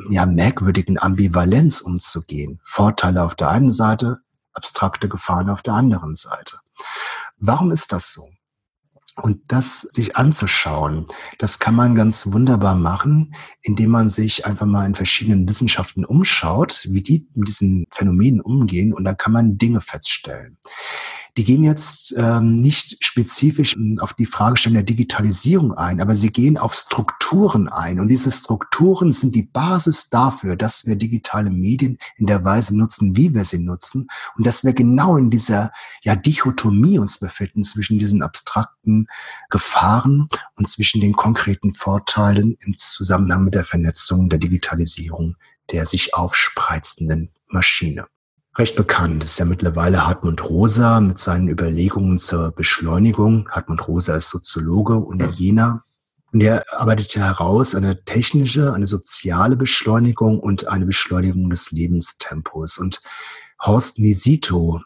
ja, merkwürdigen Ambivalenz umzugehen. Vorteile auf der einen Seite, abstrakte Gefahren auf der anderen Seite. Warum ist das so? Und das sich anzuschauen, das kann man ganz wunderbar machen, indem man sich einfach mal in verschiedenen Wissenschaften umschaut, wie die mit diesen Phänomenen umgehen und dann kann man Dinge feststellen. Die gehen jetzt ähm, nicht spezifisch hm, auf die Fragestellung der Digitalisierung ein, aber sie gehen auf Strukturen ein. Und diese Strukturen sind die Basis dafür, dass wir digitale Medien in der Weise nutzen, wie wir sie nutzen. Und dass wir genau in dieser ja, Dichotomie uns befinden zwischen diesen abstrakten Gefahren und zwischen den konkreten Vorteilen im Zusammenhang mit der Vernetzung der Digitalisierung der sich aufspreizenden Maschine recht bekannt. Ist ja mittlerweile Hartmut Rosa mit seinen Überlegungen zur Beschleunigung. Hartmut Rosa ist Soziologe und Jena. Und er arbeitet ja heraus eine technische, eine soziale Beschleunigung und eine Beschleunigung des Lebenstempos. Und Horst Nisito,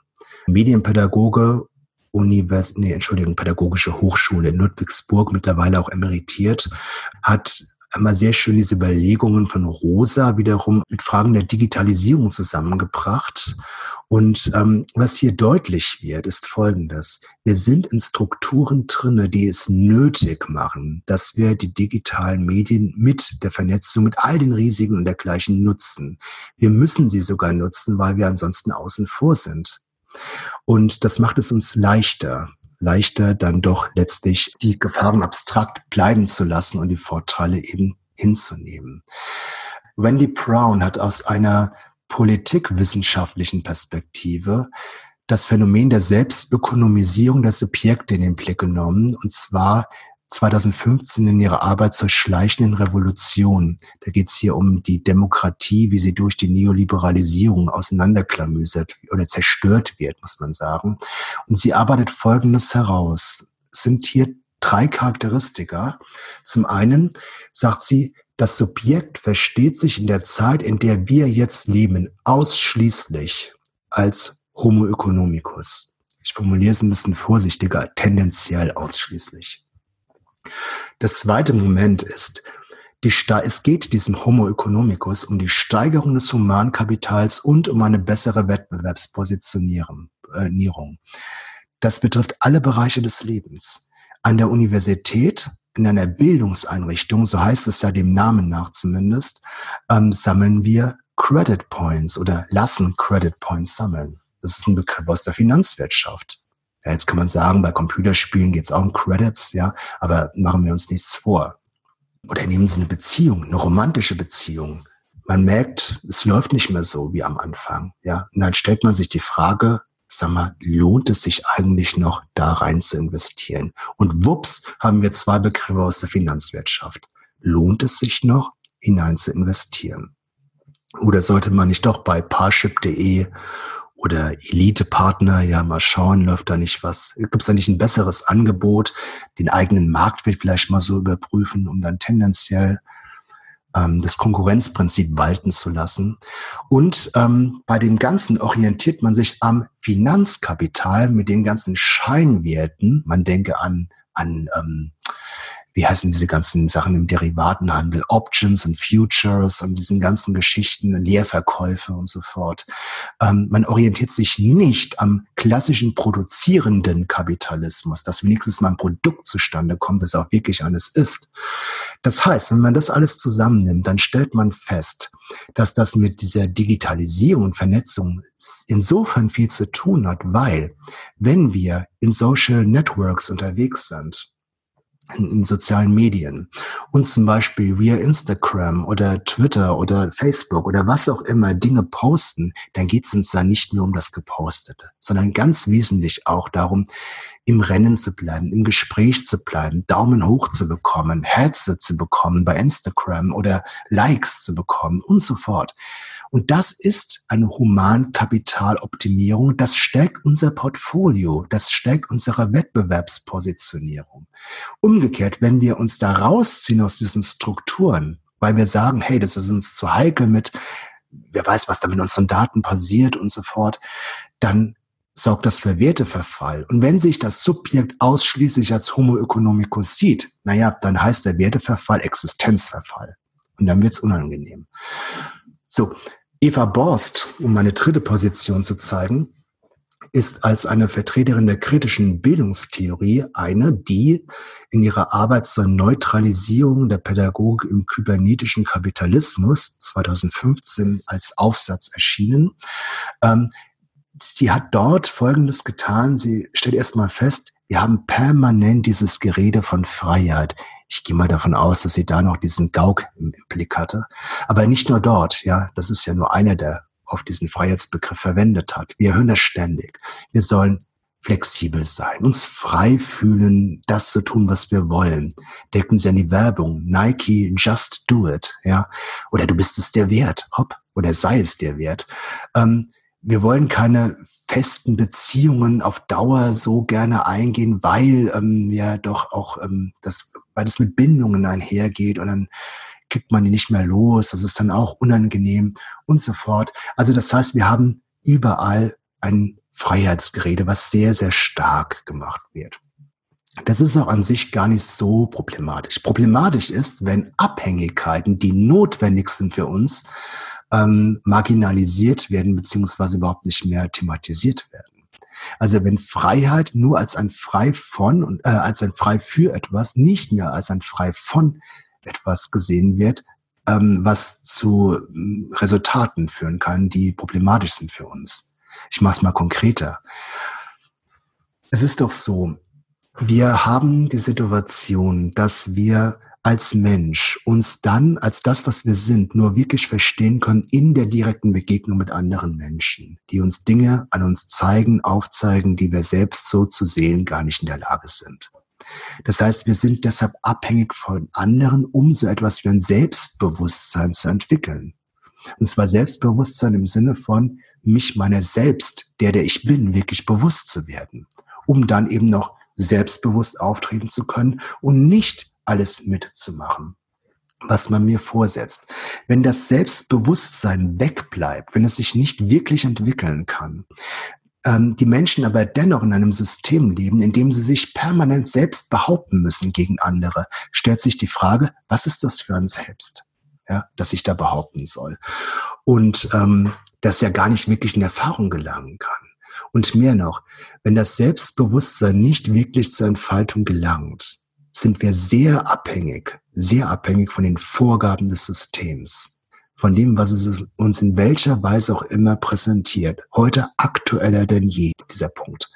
Medienpädagoge, Univers nee, Entschuldigung, Pädagogische Hochschule in Ludwigsburg, mittlerweile auch emeritiert, hat einmal sehr schön diese Überlegungen von Rosa wiederum mit Fragen der Digitalisierung zusammengebracht. Und ähm, was hier deutlich wird, ist Folgendes. Wir sind in Strukturen drinne, die es nötig machen, dass wir die digitalen Medien mit der Vernetzung, mit all den Risiken und dergleichen nutzen. Wir müssen sie sogar nutzen, weil wir ansonsten außen vor sind. Und das macht es uns leichter leichter dann doch letztlich die Gefahren abstrakt bleiben zu lassen und die Vorteile eben hinzunehmen. Wendy Brown hat aus einer politikwissenschaftlichen Perspektive das Phänomen der Selbstökonomisierung der Subjekte in den Blick genommen, und zwar 2015 in ihrer Arbeit zur schleichenden Revolution. Da geht es hier um die Demokratie, wie sie durch die Neoliberalisierung auseinanderklamüsert oder zerstört wird, muss man sagen. Und sie arbeitet Folgendes heraus. Es sind hier drei Charakteristika. Zum einen sagt sie, das Subjekt versteht sich in der Zeit, in der wir jetzt leben, ausschließlich als Homo economicus. Ich formuliere es ein bisschen vorsichtiger, tendenziell ausschließlich. Das zweite Moment ist, die, es geht diesem Homo economicus um die Steigerung des Humankapitals und um eine bessere Wettbewerbspositionierung. Äh, das betrifft alle Bereiche des Lebens. An der Universität, in einer Bildungseinrichtung, so heißt es ja dem Namen nach zumindest, ähm, sammeln wir Credit Points oder lassen Credit Points sammeln. Das ist ein Begriff aus der Finanzwirtschaft. Ja, jetzt kann man sagen, bei Computerspielen geht es auch um Credits, ja, aber machen wir uns nichts vor. Oder nehmen Sie eine Beziehung, eine romantische Beziehung. Man merkt, es läuft nicht mehr so wie am Anfang, ja. Und dann stellt man sich die Frage, sag mal, lohnt es sich eigentlich noch, da rein zu investieren? Und wups, haben wir zwei Begriffe aus der Finanzwirtschaft. Lohnt es sich noch, hinein zu investieren? Oder sollte man nicht doch bei parship.de oder Elite-Partner, ja, mal schauen, läuft da nicht was, gibt es da nicht ein besseres Angebot, den eigenen Marktwert vielleicht mal so überprüfen, um dann tendenziell ähm, das Konkurrenzprinzip walten zu lassen. Und ähm, bei dem Ganzen orientiert man sich am Finanzkapital mit den ganzen Scheinwerten. Man denke an, an ähm, wie heißen diese ganzen Sachen im Derivatenhandel, Options und Futures und diesen ganzen Geschichten, Leerverkäufe und so fort. Ähm, man orientiert sich nicht am klassischen produzierenden Kapitalismus, dass wenigstens mal ein Produkt zustande kommt, das auch wirklich alles ist. Das heißt, wenn man das alles zusammennimmt, dann stellt man fest, dass das mit dieser Digitalisierung und Vernetzung insofern viel zu tun hat, weil wenn wir in Social Networks unterwegs sind, in, in, sozialen Medien und zum Beispiel via Instagram oder Twitter oder Facebook oder was auch immer Dinge posten, dann geht es uns da nicht nur um das Gepostete, sondern ganz wesentlich auch darum, im Rennen zu bleiben, im Gespräch zu bleiben, Daumen hoch zu bekommen, Herzen zu bekommen bei Instagram oder Likes zu bekommen und so fort. Und das ist eine Humankapitaloptimierung. Das stärkt unser Portfolio. Das stärkt unsere Wettbewerbspositionierung. Umgekehrt, wenn wir uns da rausziehen aus diesen Strukturen, weil wir sagen, hey, das ist uns zu heikel mit, wer weiß, was da mit unseren Daten passiert und so fort, dann sorgt das für Werteverfall. Und wenn sich das Subjekt ausschließlich als Homo economicus sieht, naja, dann heißt der Werteverfall Existenzverfall. Und dann wird's unangenehm. So, Eva Borst, um meine dritte Position zu zeigen, ist als eine Vertreterin der kritischen Bildungstheorie eine, die in ihrer Arbeit zur Neutralisierung der Pädagogik im kybernetischen Kapitalismus 2015 als Aufsatz erschienen. Ähm, sie hat dort Folgendes getan. Sie stellt erstmal fest, wir haben permanent dieses Gerede von Freiheit. Ich gehe mal davon aus, dass sie da noch diesen Gauk im, Blick hatte. Aber nicht nur dort, ja, das ist ja nur einer, der auf diesen Freiheitsbegriff verwendet hat. Wir hören das ständig. Wir sollen flexibel sein, uns frei fühlen, das zu tun, was wir wollen. Denken Sie an die Werbung, Nike, just do it, ja, oder du bist es dir wert, hopp, oder sei es dir wert. Ähm, wir wollen keine festen Beziehungen auf Dauer so gerne eingehen, weil ähm, ja doch auch ähm, das, weil das mit Bindungen einhergeht und dann kriegt man die nicht mehr los, das ist dann auch unangenehm und so fort. Also das heißt, wir haben überall ein Freiheitsgerede, was sehr, sehr stark gemacht wird. Das ist auch an sich gar nicht so problematisch. Problematisch ist, wenn Abhängigkeiten, die notwendig sind für uns, ähm, marginalisiert werden beziehungsweise überhaupt nicht mehr thematisiert werden. Also wenn Freiheit nur als ein frei von und äh, als ein frei für etwas, nicht mehr als ein frei von etwas gesehen wird, ähm, was zu äh, Resultaten führen kann, die problematisch sind für uns. Ich mache es mal konkreter. Es ist doch so, wir haben die Situation, dass wir als Mensch uns dann als das, was wir sind, nur wirklich verstehen können in der direkten Begegnung mit anderen Menschen, die uns Dinge an uns zeigen, aufzeigen, die wir selbst so zu sehen gar nicht in der Lage sind. Das heißt, wir sind deshalb abhängig von anderen, um so etwas wie ein Selbstbewusstsein zu entwickeln. Und zwar Selbstbewusstsein im Sinne von mich meiner selbst, der, der ich bin, wirklich bewusst zu werden, um dann eben noch selbstbewusst auftreten zu können und nicht alles mitzumachen, was man mir vorsetzt. Wenn das Selbstbewusstsein wegbleibt, wenn es sich nicht wirklich entwickeln kann, ähm, die Menschen aber dennoch in einem System leben, in dem sie sich permanent selbst behaupten müssen gegen andere, stellt sich die Frage, was ist das für ein Selbst, ja, das ich da behaupten soll? Und ähm, das ja gar nicht wirklich in Erfahrung gelangen kann. Und mehr noch, wenn das Selbstbewusstsein nicht wirklich zur Entfaltung gelangt, sind wir sehr abhängig, sehr abhängig von den Vorgaben des Systems, von dem, was es uns in welcher Weise auch immer präsentiert. Heute aktueller denn je, dieser Punkt.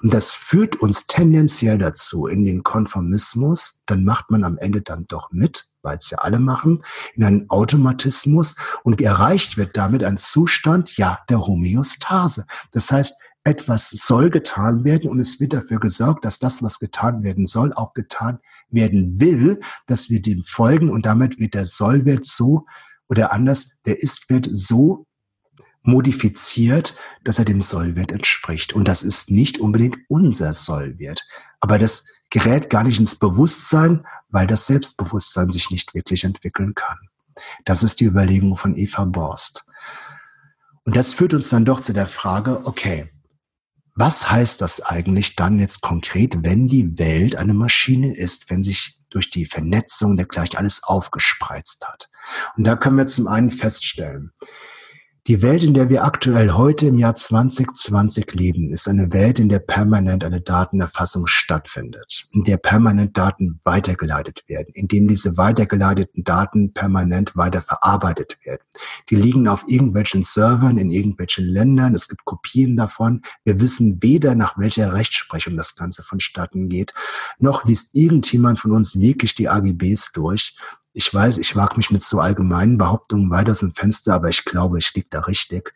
Und das führt uns tendenziell dazu in den Konformismus, dann macht man am Ende dann doch mit, weil es ja alle machen, in einen Automatismus und erreicht wird damit ein Zustand, ja, der Homöostase. Das heißt, etwas soll getan werden und es wird dafür gesorgt, dass das, was getan werden soll, auch getan werden will, dass wir dem folgen und damit wird der Sollwert so oder anders, der Istwert so modifiziert, dass er dem Sollwert entspricht. Und das ist nicht unbedingt unser Sollwert. Aber das gerät gar nicht ins Bewusstsein, weil das Selbstbewusstsein sich nicht wirklich entwickeln kann. Das ist die Überlegung von Eva Borst. Und das führt uns dann doch zu der Frage, okay, was heißt das eigentlich dann jetzt konkret, wenn die Welt eine Maschine ist, wenn sich durch die Vernetzung dergleichen alles aufgespreizt hat? Und da können wir zum einen feststellen, die Welt, in der wir aktuell heute im Jahr 2020 leben, ist eine Welt, in der permanent eine Datenerfassung stattfindet, in der permanent Daten weitergeleitet werden, in dem diese weitergeleiteten Daten permanent weiter verarbeitet werden. Die liegen auf irgendwelchen Servern in irgendwelchen Ländern, es gibt Kopien davon. Wir wissen weder, nach welcher Rechtsprechung das Ganze vonstatten geht, noch liest irgendjemand von uns wirklich die AGBs durch. Ich weiß, ich wage mich mit so allgemeinen Behauptungen weiter aus dem Fenster, aber ich glaube, ich liege da richtig.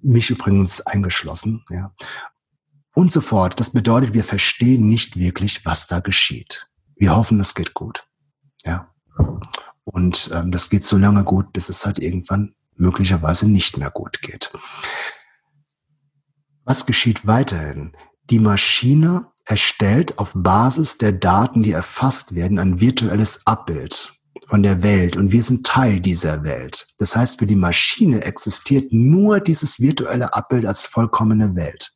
Mich übrigens eingeschlossen, ja. Und so fort. Das bedeutet, wir verstehen nicht wirklich, was da geschieht. Wir hoffen, es geht gut. Ja. Und ähm, das geht so lange gut, bis es halt irgendwann möglicherweise nicht mehr gut geht. Was geschieht weiterhin? Die Maschine erstellt auf Basis der Daten, die erfasst werden, ein virtuelles Abbild von der Welt und wir sind Teil dieser Welt. Das heißt, für die Maschine existiert nur dieses virtuelle Abbild als vollkommene Welt.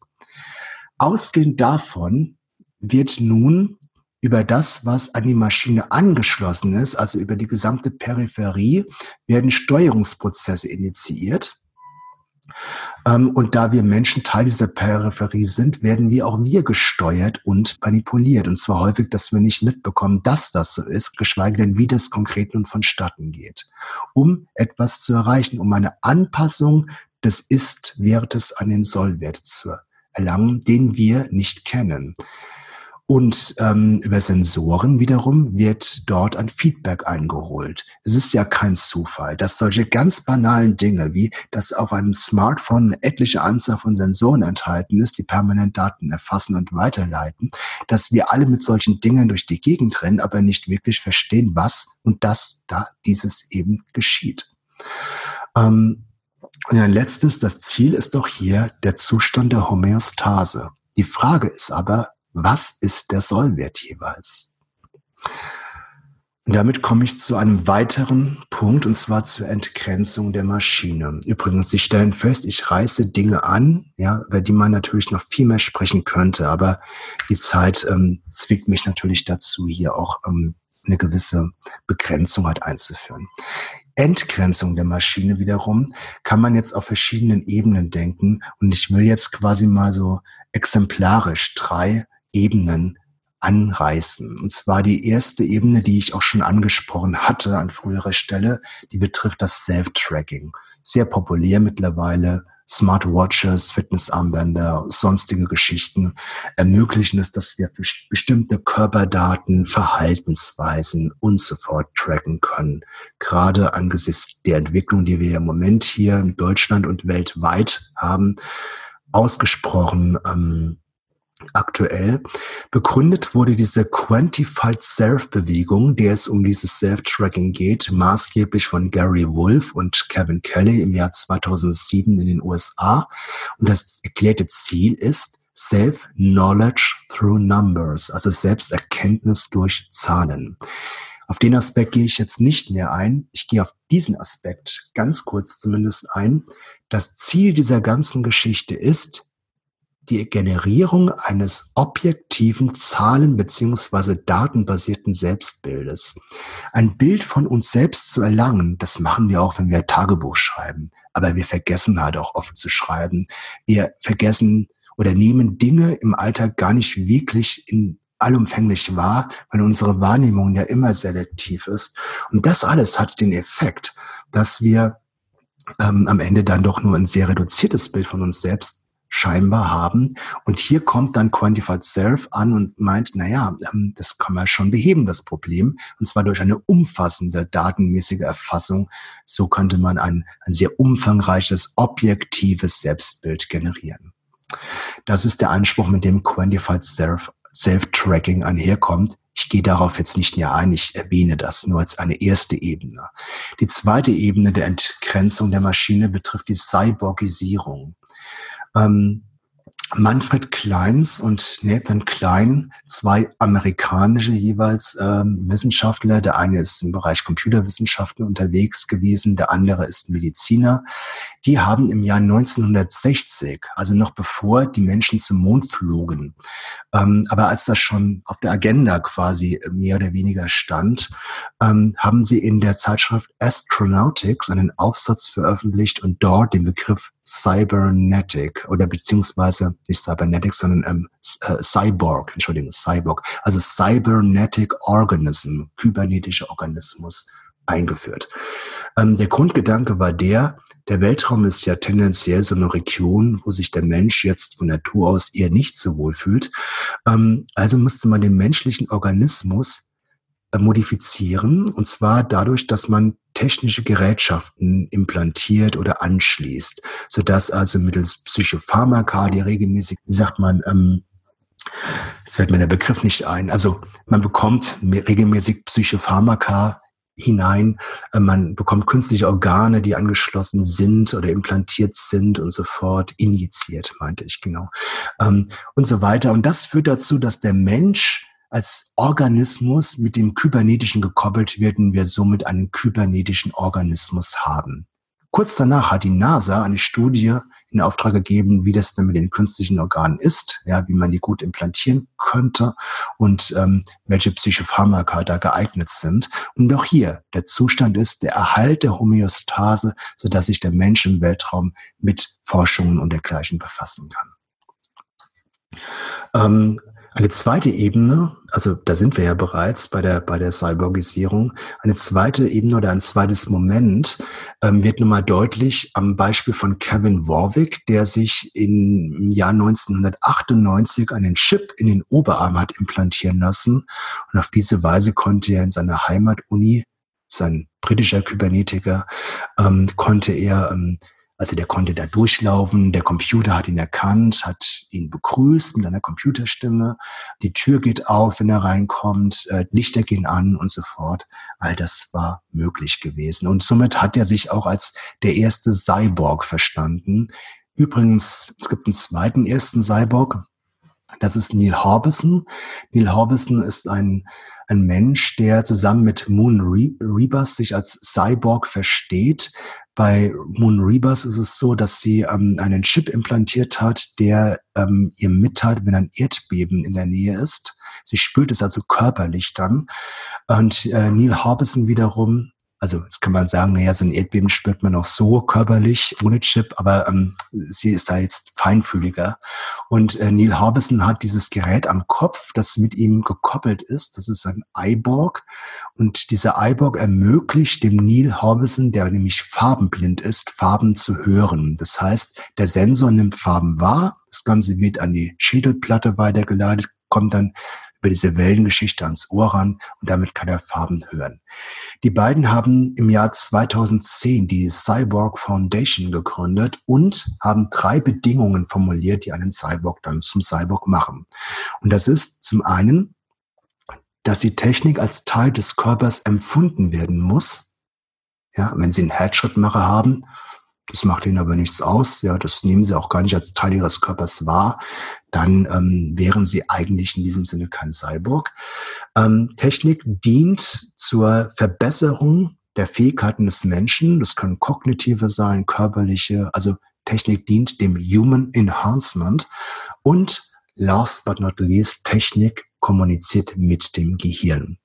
Ausgehend davon wird nun über das, was an die Maschine angeschlossen ist, also über die gesamte Peripherie, werden Steuerungsprozesse initiiert. Ähm, und da wir Menschen Teil dieser Peripherie sind, werden wir auch wir gesteuert und manipuliert. Und zwar häufig, dass wir nicht mitbekommen, dass das so ist, geschweige denn, wie das konkret nun vonstatten geht. Um etwas zu erreichen, um eine Anpassung des Ist-Wertes an den Soll-Wert zu erlangen, den wir nicht kennen. Und ähm, über Sensoren wiederum wird dort ein Feedback eingeholt. Es ist ja kein Zufall, dass solche ganz banalen Dinge wie, dass auf einem Smartphone eine etliche Anzahl von Sensoren enthalten ist, die permanent Daten erfassen und weiterleiten, dass wir alle mit solchen Dingen durch die Gegend rennen, aber nicht wirklich verstehen, was und dass da dieses eben geschieht. Ähm, und ein letztes, das Ziel ist doch hier der Zustand der Homöostase. Die Frage ist aber, was ist der Sollwert jeweils? Und damit komme ich zu einem weiteren Punkt, und zwar zur Entgrenzung der Maschine. Übrigens, Sie stellen fest, ich reiße Dinge an, ja, über die man natürlich noch viel mehr sprechen könnte, aber die Zeit ähm, zwickt mich natürlich dazu, hier auch ähm, eine gewisse Begrenzung halt einzuführen. Entgrenzung der Maschine wiederum kann man jetzt auf verschiedenen Ebenen denken. Und ich will jetzt quasi mal so exemplarisch drei Ebenen anreißen. Und zwar die erste Ebene, die ich auch schon angesprochen hatte an früherer Stelle, die betrifft das Self-Tracking. Sehr populär mittlerweile. Smartwatches, Fitnessarmbänder, sonstige Geschichten ermöglichen es, dass wir bestimmte Körperdaten, Verhaltensweisen und so fort tracken können. Gerade angesichts der Entwicklung, die wir im Moment hier in Deutschland und weltweit haben, ausgesprochen ähm, aktuell. Begründet wurde diese Quantified Self-Bewegung, der es um dieses Self-Tracking geht, maßgeblich von Gary Wolf und Kevin Kelly im Jahr 2007 in den USA. Und das erklärte Ziel ist Self-Knowledge through Numbers, also Selbsterkenntnis durch Zahlen. Auf den Aspekt gehe ich jetzt nicht näher ein. Ich gehe auf diesen Aspekt ganz kurz zumindest ein. Das Ziel dieser ganzen Geschichte ist, die Generierung eines objektiven Zahlen- bzw. datenbasierten Selbstbildes. Ein Bild von uns selbst zu erlangen, das machen wir auch, wenn wir Tagebuch schreiben. Aber wir vergessen halt auch oft zu schreiben. Wir vergessen oder nehmen Dinge im Alltag gar nicht wirklich in allumfänglich wahr, weil unsere Wahrnehmung ja immer selektiv ist. Und das alles hat den Effekt, dass wir ähm, am Ende dann doch nur ein sehr reduziertes Bild von uns selbst scheinbar haben. Und hier kommt dann Quantified Self an und meint, naja, ähm, das kann man schon beheben, das Problem. Und zwar durch eine umfassende datenmäßige Erfassung. So könnte man ein, ein sehr umfangreiches, objektives Selbstbild generieren. Das ist der Anspruch, mit dem Quantified Self, Self-Tracking einherkommt. Ich gehe darauf jetzt nicht näher ein, ich erwähne das nur als eine erste Ebene. Die zweite Ebene der Entgrenzung der Maschine betrifft die Cyborgisierung. Ähm, Manfred Kleins und Nathan Klein, zwei amerikanische jeweils ähm, Wissenschaftler. Der eine ist im Bereich Computerwissenschaften unterwegs gewesen, der andere ist Mediziner. Die haben im Jahr 1960, also noch bevor die Menschen zum Mond flogen, ähm, aber als das schon auf der Agenda quasi mehr oder weniger stand, ähm, haben sie in der Zeitschrift Astronautics einen Aufsatz veröffentlicht und dort den Begriff Cybernetic oder beziehungsweise nicht Cybernetic, sondern ähm, äh, Cyborg, Entschuldigung, Cyborg, also Cybernetic Organism, kybernetischer Organismus eingeführt. Ähm, der Grundgedanke war der, der Weltraum ist ja tendenziell so eine Region, wo sich der Mensch jetzt von Natur aus eher nicht so wohl fühlt. Ähm, also musste man den menschlichen Organismus äh, modifizieren, und zwar dadurch, dass man technische Gerätschaften implantiert oder anschließt, sodass also mittels Psychopharmaka, die regelmäßig, wie sagt man, ähm, jetzt fällt mir der Begriff nicht ein, also man bekommt regelmäßig Psychopharmaka hinein, äh, man bekommt künstliche Organe, die angeschlossen sind oder implantiert sind und so fort, injiziert, meinte ich genau, ähm, und so weiter. Und das führt dazu, dass der Mensch als Organismus mit dem Kybernetischen gekoppelt werden, wir somit einen kybernetischen Organismus haben. Kurz danach hat die NASA eine Studie in Auftrag gegeben, wie das denn mit den künstlichen Organen ist, ja, wie man die gut implantieren könnte und ähm, welche Psychopharmaka da geeignet sind. Und auch hier, der Zustand ist der Erhalt der Homöostase, sodass sich der Mensch im Weltraum mit Forschungen und dergleichen befassen kann. Ähm, eine zweite Ebene, also da sind wir ja bereits bei der, bei der Cyborgisierung, eine zweite Ebene oder ein zweites Moment ähm, wird nun mal deutlich am Beispiel von Kevin Warwick, der sich im Jahr 1998 einen Chip in den Oberarm hat implantieren lassen. Und auf diese Weise konnte er in seiner Heimatuni, sein britischer Kybernetiker, ähm, konnte er ähm, also der konnte da durchlaufen, der Computer hat ihn erkannt, hat ihn begrüßt mit einer Computerstimme, die Tür geht auf, wenn er reinkommt, äh, Lichter gehen an und so fort. All das war möglich gewesen. Und somit hat er sich auch als der erste Cyborg verstanden. Übrigens, es gibt einen zweiten ersten Cyborg, das ist Neil Harbison. Neil Harbison ist ein, ein Mensch, der zusammen mit Moon Rebus sich als Cyborg versteht. Bei Moon Rebus ist es so, dass sie ähm, einen Chip implantiert hat, der ähm, ihr mitteilt, wenn ein Erdbeben in der Nähe ist. Sie spürt es also körperlich dann. Und äh, Neil Harbison wiederum also jetzt kann man sagen, naja, so ein Erdbeben spürt man auch so körperlich ohne Chip, aber ähm, sie ist da jetzt feinfühliger. Und äh, Neil Harbison hat dieses Gerät am Kopf, das mit ihm gekoppelt ist. Das ist ein iBorg. Und dieser iBorg ermöglicht dem Neil Harbison, der nämlich farbenblind ist, Farben zu hören. Das heißt, der Sensor nimmt Farben wahr. Das Ganze wird an die Schädelplatte weitergeleitet, kommt dann über diese Wellengeschichte ans Ohr ran und damit kann er Farben hören. Die beiden haben im Jahr 2010 die Cyborg Foundation gegründet und haben drei Bedingungen formuliert, die einen Cyborg dann zum Cyborg machen. Und das ist zum einen, dass die Technik als Teil des Körpers empfunden werden muss. Ja, wenn Sie einen Herzschrittmacher haben, das macht ihnen aber nichts aus, ja, das nehmen sie auch gar nicht als Teil ihres Körpers wahr, dann ähm, wären sie eigentlich in diesem Sinne kein Cyborg. Ähm, Technik dient zur Verbesserung der Fähigkeiten des Menschen. Das können kognitive sein, körperliche, also Technik dient dem Human Enhancement. Und last but not least, Technik kommuniziert mit dem Gehirn.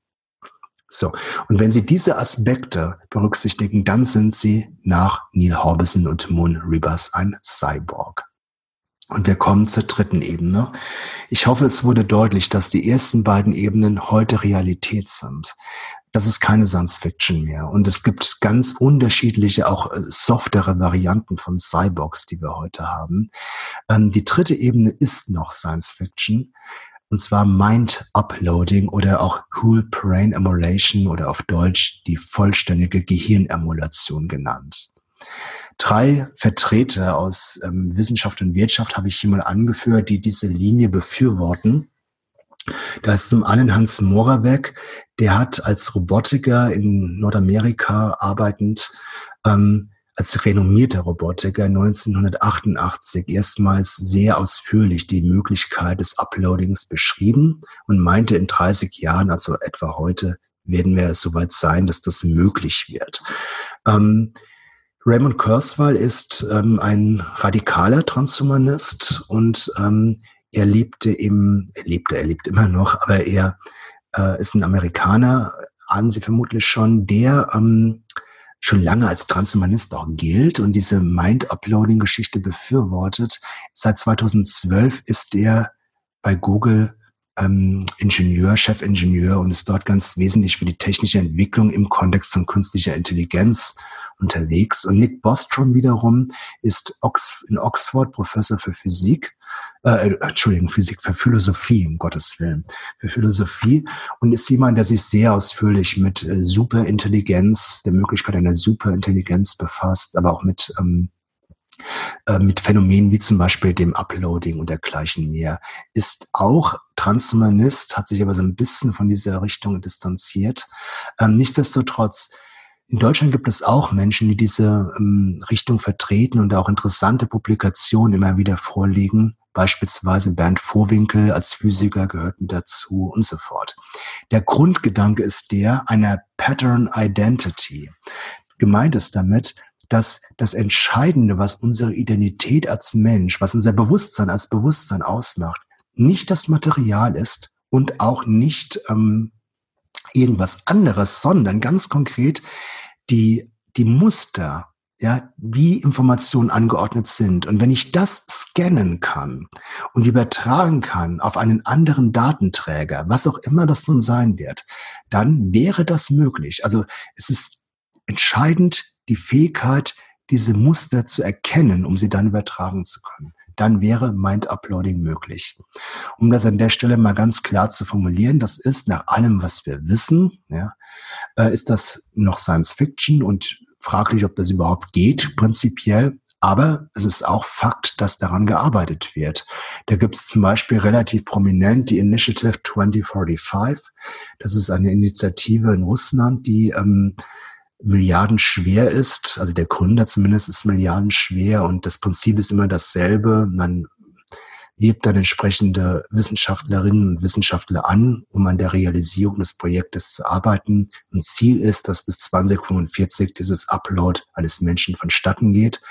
So. Und wenn Sie diese Aspekte berücksichtigen, dann sind Sie nach Neil Harbison und Moon Ribas ein Cyborg. Und wir kommen zur dritten Ebene. Ich hoffe, es wurde deutlich, dass die ersten beiden Ebenen heute Realität sind. Das ist keine Science Fiction mehr. Und es gibt ganz unterschiedliche, auch äh, softere Varianten von Cyborgs, die wir heute haben. Ähm, die dritte Ebene ist noch Science Fiction und zwar Mind Uploading oder auch Whole Brain Emulation oder auf Deutsch die vollständige Gehirnemulation genannt. Drei Vertreter aus ähm, Wissenschaft und Wirtschaft habe ich hier mal angeführt, die diese Linie befürworten. Da ist zum einen Hans Moravec, der hat als Robotiker in Nordamerika arbeitend ähm, als renommierter Robotiker 1988 erstmals sehr ausführlich die Möglichkeit des Uploadings beschrieben und meinte, in 30 Jahren, also etwa heute, werden wir soweit sein, dass das möglich wird. Ähm, Raymond Kurzweil ist ähm, ein radikaler Transhumanist und ähm, er lebte im, er lebte, er lebt immer noch, aber er äh, ist ein Amerikaner, ahnen Sie vermutlich schon, der ähm, schon lange als Transhumanist auch gilt und diese Mind-Uploading-Geschichte befürwortet. Seit 2012 ist er bei Google ähm, Ingenieur, Chefingenieur und ist dort ganz wesentlich für die technische Entwicklung im Kontext von künstlicher Intelligenz unterwegs. Und Nick Bostrom wiederum ist Ox in Oxford Professor für Physik äh, Entschuldigung, Physik, für Philosophie, um Gottes Willen, für Philosophie und ist jemand, der sich sehr ausführlich mit äh, Superintelligenz, der Möglichkeit einer Superintelligenz befasst, aber auch mit ähm, äh, mit Phänomenen wie zum Beispiel dem Uploading und dergleichen mehr, ist auch Transhumanist, hat sich aber so ein bisschen von dieser Richtung distanziert. Ähm, nichtsdestotrotz, in Deutschland gibt es auch Menschen, die diese ähm, Richtung vertreten und auch interessante Publikationen immer wieder vorlegen. Beispielsweise Bernd Vorwinkel als Physiker gehört mit dazu und so fort. Der Grundgedanke ist der einer Pattern Identity. Gemeint ist damit, dass das Entscheidende, was unsere Identität als Mensch, was unser Bewusstsein als Bewusstsein ausmacht, nicht das Material ist und auch nicht ähm, irgendwas anderes, sondern ganz konkret die, die Muster, ja, wie Informationen angeordnet sind. Und wenn ich das scannen kann und übertragen kann auf einen anderen Datenträger, was auch immer das nun sein wird, dann wäre das möglich. Also es ist entscheidend die Fähigkeit, diese Muster zu erkennen, um sie dann übertragen zu können. Dann wäre Mind-Uploading möglich. Um das an der Stelle mal ganz klar zu formulieren, das ist nach allem, was wir wissen, ja, äh, ist das noch Science Fiction und fraglich, ob das überhaupt geht, prinzipiell. Aber es ist auch Fakt, dass daran gearbeitet wird. Da gibt es zum Beispiel relativ prominent die Initiative 2045. Das ist eine Initiative in Russland, die ähm, milliardenschwer ist. Also der Gründer zumindest ist milliardenschwer und das Prinzip ist immer dasselbe. Man wirbt dann entsprechende Wissenschaftlerinnen und Wissenschaftler an, um an der Realisierung des Projektes zu arbeiten. Und Ziel ist, dass bis 2045 dieses Upload eines Menschen vonstatten geht.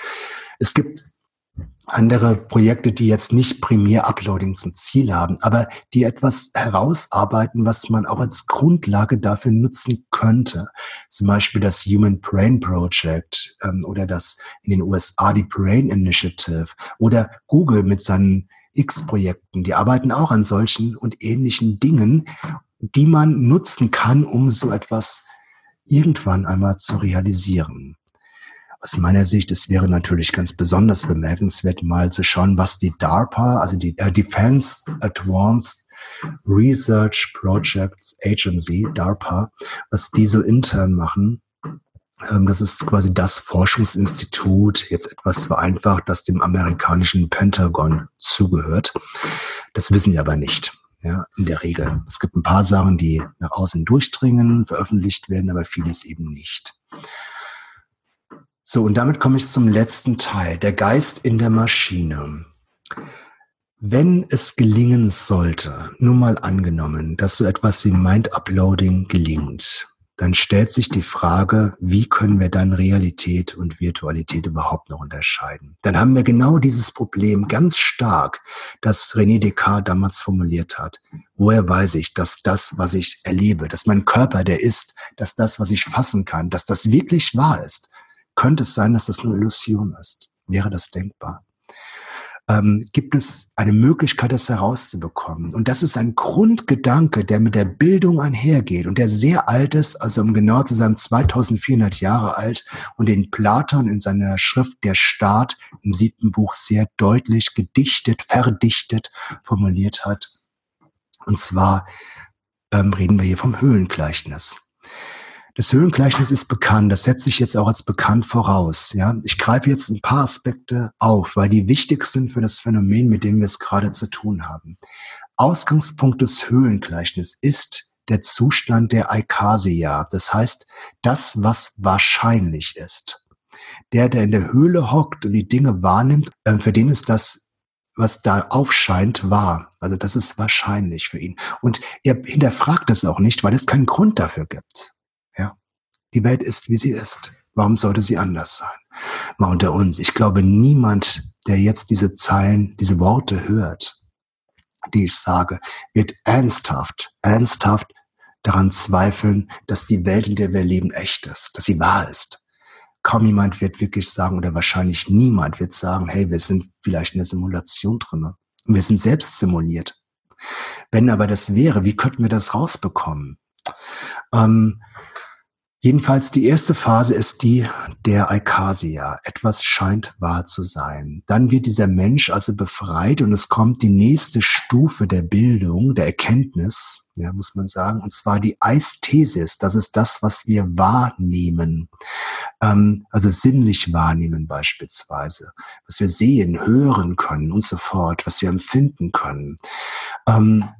Es gibt andere Projekte, die jetzt nicht primär Uploading zum Ziel haben, aber die etwas herausarbeiten, was man auch als Grundlage dafür nutzen könnte. Zum Beispiel das Human Brain Project ähm, oder das in den USA die Brain Initiative oder Google mit seinen X-Projekten. Die arbeiten auch an solchen und ähnlichen Dingen, die man nutzen kann, um so etwas irgendwann einmal zu realisieren. Aus meiner Sicht, es wäre natürlich ganz besonders bemerkenswert, mal zu schauen, was die DARPA, also die äh, Defense Advanced Research Projects Agency, DARPA, was die so intern machen ähm, das ist quasi das Forschungsinstitut, jetzt etwas vereinfacht, das dem amerikanischen Pentagon zugehört. Das wissen wir aber nicht. Ja, in der Regel. Es gibt ein paar Sachen, die nach außen durchdringen, veröffentlicht werden, aber vieles eben nicht. So, und damit komme ich zum letzten Teil, der Geist in der Maschine. Wenn es gelingen sollte, nur mal angenommen, dass so etwas wie Mind-Uploading gelingt, dann stellt sich die Frage, wie können wir dann Realität und Virtualität überhaupt noch unterscheiden? Dann haben wir genau dieses Problem ganz stark, das René Descartes damals formuliert hat. Woher weiß ich, dass das, was ich erlebe, dass mein Körper der ist, dass das, was ich fassen kann, dass das wirklich wahr ist? Könnte es sein, dass das nur Illusion ist? Wäre das denkbar? ähm, gibt es eine Möglichkeit, das herauszubekommen. Und das ist ein Grundgedanke, der mit der Bildung einhergeht und der sehr alt ist, also um genau zu sein, 2400 Jahre alt und den Platon in seiner Schrift Der Staat im siebten Buch sehr deutlich gedichtet, verdichtet formuliert hat. Und zwar ähm, reden wir hier vom Höhlengleichnis. Das Höhlengleichnis ist bekannt, das setze ich jetzt auch als bekannt voraus. Ja, ich greife jetzt ein paar Aspekte auf, weil die wichtig sind für das Phänomen, mit dem wir es gerade zu tun haben. Ausgangspunkt des Höhlengleichnisses ist der Zustand der Eikasia, das heißt das, was wahrscheinlich ist. Der, der in der Höhle hockt und die Dinge wahrnimmt, äh, für den ist das, was da aufscheint, wahr. Also das ist wahrscheinlich für ihn. Und er hinterfragt es auch nicht, weil es keinen Grund dafür gibt. Die Welt ist, wie sie ist. Warum sollte sie anders sein? Mal unter uns. Ich glaube, niemand, der jetzt diese Zeilen, diese Worte hört, die ich sage, wird ernsthaft, ernsthaft daran zweifeln, dass die Welt, in der wir leben, echt ist, dass sie wahr ist. Kaum jemand wird wirklich sagen, oder wahrscheinlich niemand wird sagen, hey, wir sind vielleicht in der Simulation. Und wir sind selbst simuliert. Wenn aber das wäre, wie könnten wir das rausbekommen? Ähm, Jedenfalls die erste Phase ist die der Alkasia. Etwas scheint wahr zu sein. Dann wird dieser Mensch also befreit und es kommt die nächste Stufe der Bildung, der Erkenntnis, ja, muss man sagen, und zwar die Eisthesis. Das ist das, was wir wahrnehmen, ähm, also sinnlich wahrnehmen beispielsweise, was wir sehen, hören können und so fort, was wir empfinden können. Ähm,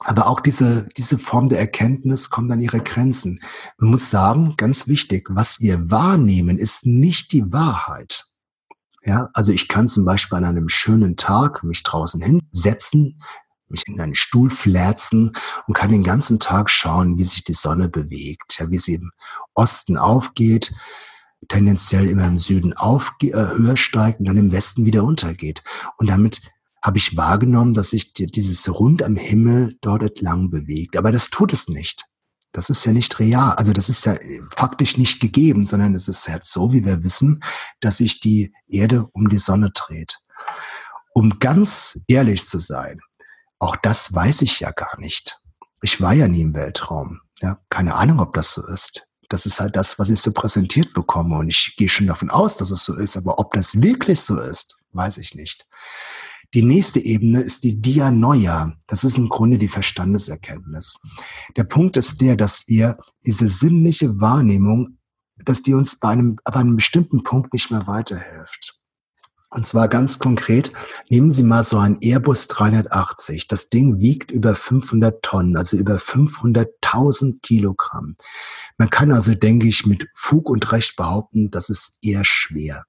aber auch diese, diese Form der Erkenntnis kommt an ihre Grenzen. Man muss sagen, ganz wichtig, was wir wahrnehmen, ist nicht die Wahrheit. Ja, also ich kann zum Beispiel an einem schönen Tag mich draußen hinsetzen, mich in einen Stuhl flätzen und kann den ganzen Tag schauen, wie sich die Sonne bewegt, ja, wie sie im Osten aufgeht, tendenziell immer im Süden auf, äh, höher steigt und dann im Westen wieder untergeht. Und damit habe ich wahrgenommen, dass sich dieses Rund am Himmel dort entlang bewegt. Aber das tut es nicht. Das ist ja nicht real. Also das ist ja faktisch nicht gegeben, sondern es ist halt so, wie wir wissen, dass sich die Erde um die Sonne dreht. Um ganz ehrlich zu sein, auch das weiß ich ja gar nicht. Ich war ja nie im Weltraum. Ja, keine Ahnung, ob das so ist. Das ist halt das, was ich so präsentiert bekomme. Und ich gehe schon davon aus, dass es so ist. Aber ob das wirklich so ist, weiß ich nicht. Die nächste Ebene ist die Dianoia. Das ist im Grunde die Verstandeserkenntnis. Der Punkt ist der, dass wir diese sinnliche Wahrnehmung, dass die uns bei einem, bei einem bestimmten Punkt nicht mehr weiterhilft. Und zwar ganz konkret, nehmen Sie mal so ein Airbus 380. Das Ding wiegt über 500 Tonnen, also über 500.000 Kilogramm. Man kann also, denke ich, mit Fug und Recht behaupten, das ist eher schwer.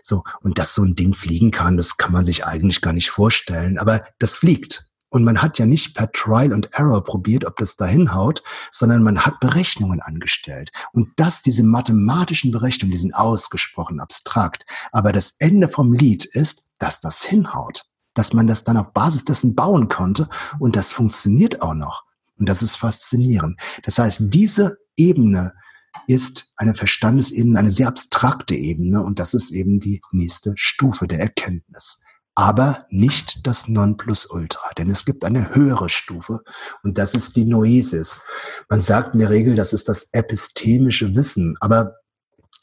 So. Und dass so ein Ding fliegen kann, das kann man sich eigentlich gar nicht vorstellen. Aber das fliegt. Und man hat ja nicht per Trial and Error probiert, ob das da hinhaut, sondern man hat Berechnungen angestellt. Und das, diese mathematischen Berechnungen, die sind ausgesprochen abstrakt. Aber das Ende vom Lied ist, dass das hinhaut. Dass man das dann auf Basis dessen bauen konnte. Und das funktioniert auch noch. Und das ist faszinierend. Das heißt, diese Ebene ist eine Verstandesebene, eine sehr abstrakte Ebene. Und das ist eben die nächste Stufe der Erkenntnis aber nicht das Nonplusultra, denn es gibt eine höhere Stufe und das ist die Noesis. Man sagt in der Regel, das ist das epistemische Wissen, aber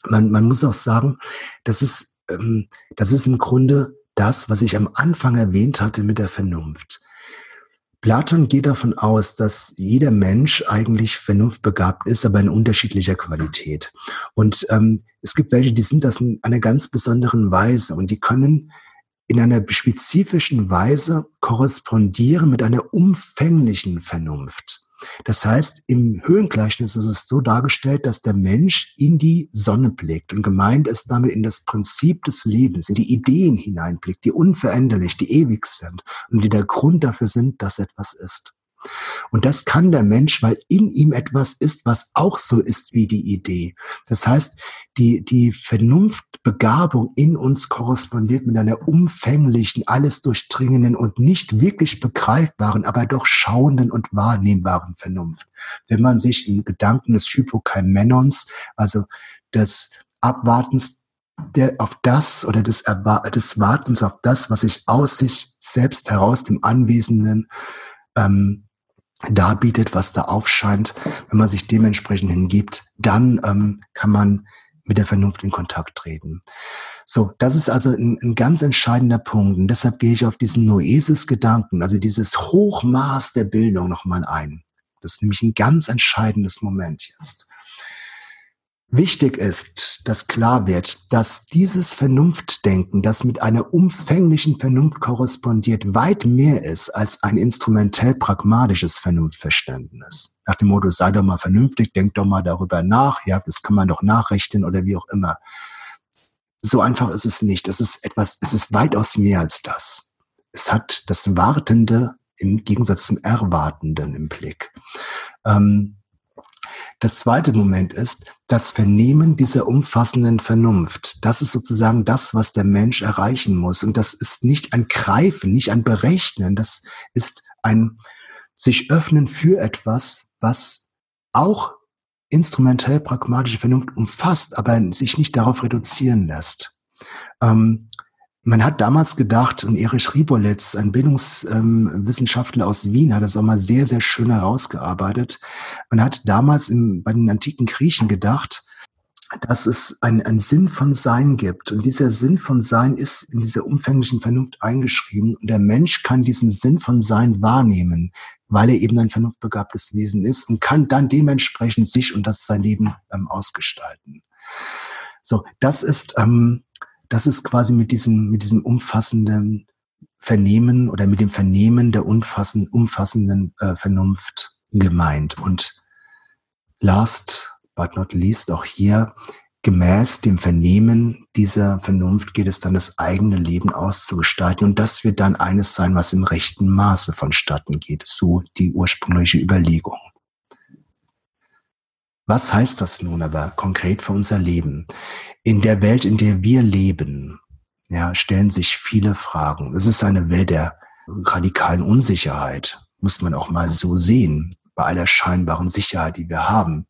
man, man muss auch sagen, das ist, ähm, das ist im Grunde das, was ich am Anfang erwähnt hatte mit der Vernunft. Platon geht davon aus, dass jeder Mensch eigentlich vernunftbegabt ist, aber in unterschiedlicher Qualität. Und ähm, es gibt welche, die sind das in einer ganz besonderen Weise und die können in einer spezifischen Weise korrespondieren mit einer umfänglichen Vernunft. Das heißt, im Höhengleichnis ist es so dargestellt, dass der Mensch in die Sonne blickt und gemeint ist damit in das Prinzip des Lebens, in die Ideen hineinblickt, die unveränderlich, die ewig sind und die der Grund dafür sind, dass etwas ist. Und das kann der Mensch, weil in ihm etwas ist, was auch so ist wie die Idee. Das heißt, die, die Vernunftbegabung in uns korrespondiert mit einer umfänglichen, alles durchdringenden und nicht wirklich begreifbaren, aber doch schauenden und wahrnehmbaren Vernunft. Wenn man sich im Gedanken des Hypokaimenons, also des Abwartens der auf das oder des, des Wartens auf das, was sich aus sich selbst heraus dem Anwesenden ähm, darbietet, was da aufscheint, wenn man sich dementsprechend hingibt, dann ähm, kann man mit der Vernunft in Kontakt treten. So, das ist also ein, ein ganz entscheidender Punkt. Und deshalb gehe ich auf diesen Noesis-Gedanken, also dieses Hochmaß der Bildung nochmal ein. Das ist nämlich ein ganz entscheidendes Moment jetzt. Wichtig ist, dass klar wird, dass dieses Vernunftdenken, das mit einer umfänglichen Vernunft korrespondiert, weit mehr ist als ein instrumentell pragmatisches Vernunftverständnis. Nach dem Motto, sei doch mal vernünftig, denk doch mal darüber nach, ja, das kann man doch nachrechnen oder wie auch immer. So einfach ist es nicht. Es ist etwas, es ist weitaus mehr als das. Es hat das Wartende im Gegensatz zum Erwartenden im Blick. Ähm, das zweite Moment ist das Vernehmen dieser umfassenden Vernunft. Das ist sozusagen das, was der Mensch erreichen muss. Und das ist nicht ein Greifen, nicht ein Berechnen. Das ist ein sich öffnen für etwas, was auch instrumentell pragmatische Vernunft umfasst, aber sich nicht darauf reduzieren lässt. Ähm, man hat damals gedacht, und Erich Ribolitz, ein Bildungswissenschaftler ähm, aus Wien, hat das auch mal sehr, sehr schön herausgearbeitet. Man hat damals im, bei den antiken Griechen gedacht, dass es einen, Sinn von Sein gibt. Und dieser Sinn von Sein ist in dieser umfänglichen Vernunft eingeschrieben. Und der Mensch kann diesen Sinn von Sein wahrnehmen, weil er eben ein vernunftbegabtes Wesen ist und kann dann dementsprechend sich und das sein Leben ähm, ausgestalten. So, das ist ähm, das ist quasi mit diesem, mit diesem umfassenden Vernehmen oder mit dem Vernehmen der umfassenden, umfassenden äh, Vernunft gemeint. Und last but not least auch hier, gemäß dem Vernehmen dieser Vernunft geht es dann, das eigene Leben auszugestalten. Und das wird dann eines sein, was im rechten Maße vonstatten geht. So die ursprüngliche Überlegung. Was heißt das nun aber konkret für unser Leben? In der Welt, in der wir leben, ja, stellen sich viele Fragen. Es ist eine Welt der radikalen Unsicherheit, muss man auch mal so sehen, bei aller scheinbaren Sicherheit, die wir haben.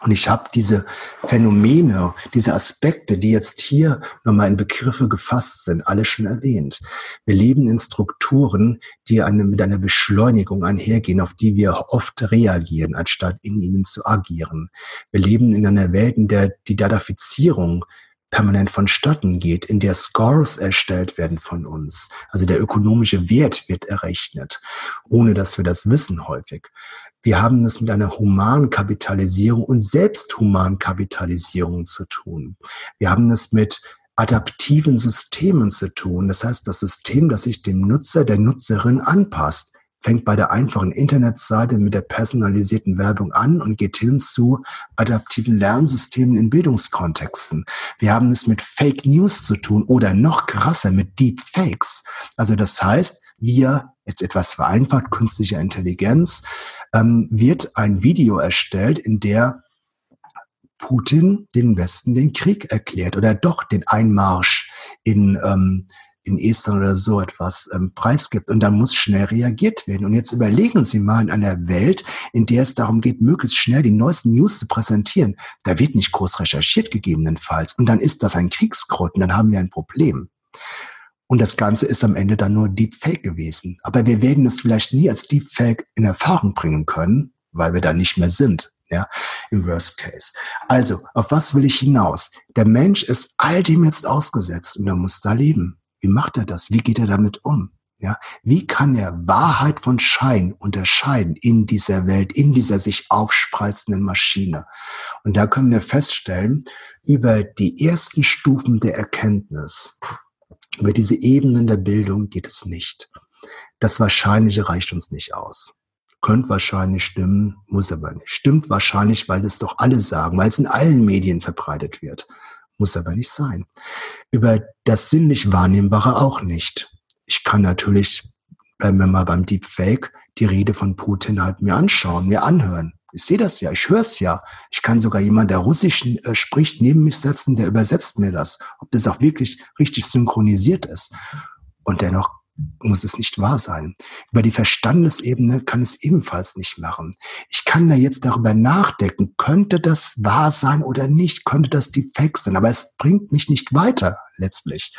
Und ich habe diese Phänomene, diese Aspekte, die jetzt hier nochmal in Begriffe gefasst sind, alle schon erwähnt. Wir leben in Strukturen, die eine, mit einer Beschleunigung einhergehen, auf die wir oft reagieren, anstatt in ihnen zu agieren. Wir leben in einer Welt, in der die Datafizierung permanent vonstatten geht, in der Scores erstellt werden von uns. Also der ökonomische Wert wird errechnet, ohne dass wir das wissen häufig. Wir haben es mit einer Humankapitalisierung und Selbsthumankapitalisierung zu tun. Wir haben es mit adaptiven Systemen zu tun. Das heißt, das System, das sich dem Nutzer, der Nutzerin anpasst, fängt bei der einfachen Internetseite mit der personalisierten Werbung an und geht hin zu adaptiven Lernsystemen in Bildungskontexten. Wir haben es mit Fake News zu tun oder noch krasser mit Deep Fakes. Also das heißt, wir, jetzt etwas vereinfacht, künstlicher Intelligenz, ähm, wird ein Video erstellt, in der Putin den Westen den Krieg erklärt oder doch den Einmarsch in, ähm, in Estland oder so etwas ähm, preisgibt. Und dann muss schnell reagiert werden. Und jetzt überlegen Sie mal in einer Welt, in der es darum geht, möglichst schnell die neuesten News zu präsentieren. Da wird nicht groß recherchiert gegebenenfalls. Und dann ist das ein Kriegsgrund. Und dann haben wir ein Problem. Und das Ganze ist am Ende dann nur Deepfake gewesen. Aber wir werden es vielleicht nie als Deepfake in Erfahrung bringen können, weil wir da nicht mehr sind. Ja, im Worst Case. Also, auf was will ich hinaus? Der Mensch ist all dem jetzt ausgesetzt und er muss da leben. Wie macht er das? Wie geht er damit um? Ja, wie kann er Wahrheit von Schein unterscheiden in dieser Welt, in dieser sich aufspreizenden Maschine? Und da können wir feststellen, über die ersten Stufen der Erkenntnis, über diese Ebenen der Bildung geht es nicht. Das Wahrscheinliche reicht uns nicht aus. Könnte wahrscheinlich stimmen, muss aber nicht. Stimmt wahrscheinlich, weil es doch alle sagen, weil es in allen Medien verbreitet wird. Muss aber nicht sein. Über das sinnlich Wahrnehmbare auch nicht. Ich kann natürlich, bleiben wir mal beim Deepfake, die Rede von Putin halt mir anschauen, mir anhören. Ich sehe das ja, ich höre es ja. Ich kann sogar jemand, der Russisch äh, spricht, neben mich setzen, der übersetzt mir das, ob das auch wirklich richtig synchronisiert ist. Und dennoch muss es nicht wahr sein. Über die Verstandesebene kann es ebenfalls nicht machen. Ich kann da jetzt darüber nachdenken, könnte das wahr sein oder nicht, könnte das defekt sein, aber es bringt mich nicht weiter letztlich.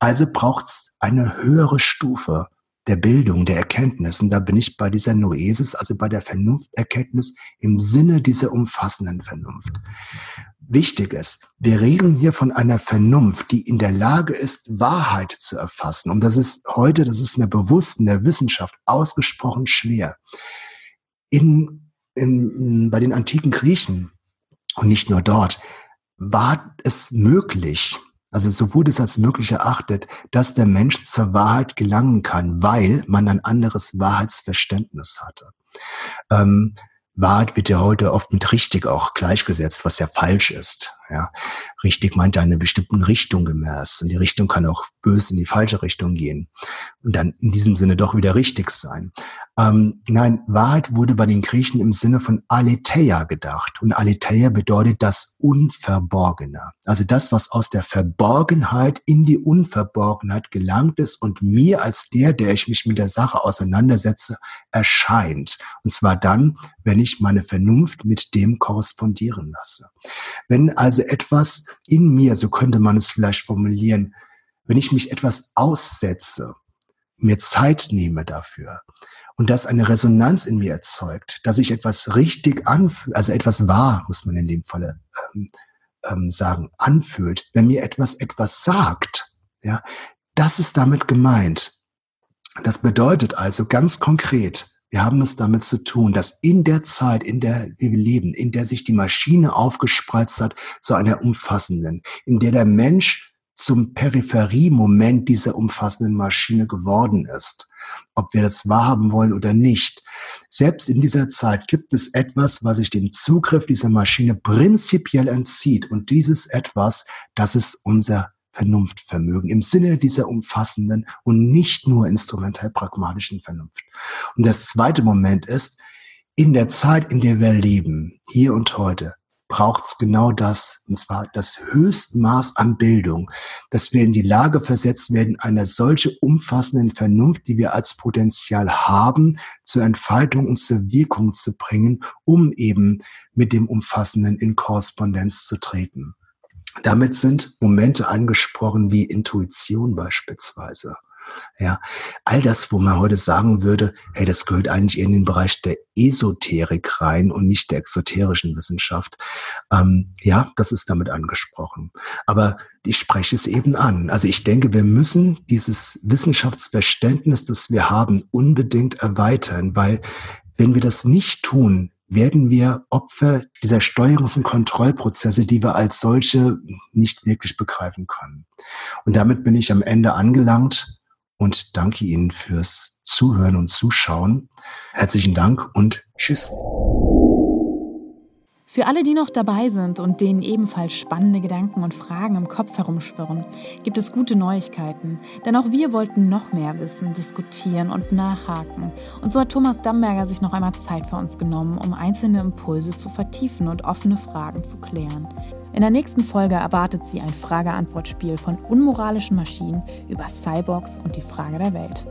Also braucht es eine höhere Stufe der Bildung, der Erkenntnissen, da bin ich bei dieser Noesis, also bei der Vernunfterkenntnis im Sinne dieser umfassenden Vernunft. Wichtig ist, wir reden hier von einer Vernunft, die in der Lage ist, Wahrheit zu erfassen. Und das ist heute, das ist mir bewusst in der Wissenschaft ausgesprochen schwer. In, in, bei den antiken Griechen Und nicht nur dort. War es möglich, also so wurde es als möglich erachtet, dass der Mensch zur Wahrheit gelangen kann, weil man ein anderes Wahrheitsverständnis hatte. Ähm, Wahrheit wird ja heute oft mit richtig auch gleichgesetzt, was ja falsch ist. Ja, richtig meint eine bestimmte Richtung gemäß und die Richtung kann auch böse in die falsche Richtung gehen und dann in diesem Sinne doch wieder richtig sein. Ähm, nein, Wahrheit wurde bei den Griechen im Sinne von Aletheia gedacht. Und Aletheia bedeutet das Unverborgene. Also das, was aus der Verborgenheit in die Unverborgenheit gelangt ist und mir als der, der ich mich mit der Sache auseinandersetze, erscheint. Und zwar dann, wenn ich meine Vernunft mit dem korrespondieren lasse. Wenn also etwas in mir, so könnte man es vielleicht formulieren, wenn ich mich etwas aussetze, mir Zeit nehme dafür, und das eine Resonanz in mir erzeugt, dass ich etwas richtig anfühle, also etwas wahr, muss man in dem Falle ähm, ähm, sagen, anfühlt, wenn mir etwas etwas sagt, ja, das ist damit gemeint. Das bedeutet also ganz konkret, wir haben es damit zu tun, dass in der Zeit, in der wir leben, in der sich die Maschine aufgespreizt hat, zu einer umfassenden, in der der Mensch zum Peripheriemoment dieser umfassenden Maschine geworden ist ob wir das wahrhaben wollen oder nicht. Selbst in dieser Zeit gibt es etwas, was sich dem Zugriff dieser Maschine prinzipiell entzieht. Und dieses etwas, das ist unser Vernunftvermögen im Sinne dieser umfassenden und nicht nur instrumentell pragmatischen Vernunft. Und das zweite Moment ist, in der Zeit, in der wir leben, hier und heute, braucht es genau das, und zwar das Höchstmaß an Bildung, dass wir in die Lage versetzt werden, eine solche umfassenden Vernunft, die wir als Potenzial haben, zur Entfaltung und zur Wirkung zu bringen, um eben mit dem Umfassenden in Korrespondenz zu treten. Damit sind Momente angesprochen wie Intuition beispielsweise. Ja, all das, wo man heute sagen würde, hey, das gehört eigentlich in den Bereich der Esoterik rein und nicht der exoterischen Wissenschaft. Ähm, ja, das ist damit angesprochen. Aber ich spreche es eben an. Also ich denke, wir müssen dieses Wissenschaftsverständnis, das wir haben, unbedingt erweitern, weil wenn wir das nicht tun, werden wir Opfer dieser Steuerungs- und Kontrollprozesse, die wir als solche nicht wirklich begreifen können. Und damit bin ich am Ende angelangt und danke Ihnen fürs Zuhören und Zuschauen. Herzlichen Dank und Tschüss. Für alle, die noch dabei sind und denen ebenfalls spannende Gedanken und Fragen im Kopf herumschwirren, gibt es gute Neuigkeiten. Denn auch wir wollten noch mehr wissen, diskutieren und nachhaken. Und so hat Thomas Damberger sich noch einmal Zeit für uns genommen, um einzelne Impulse zu vertiefen und offene Fragen zu klären. In der nächsten Folge erwartet sie ein Frage-Antwort-Spiel von unmoralischen Maschinen über Cyborgs und die Frage der Welt.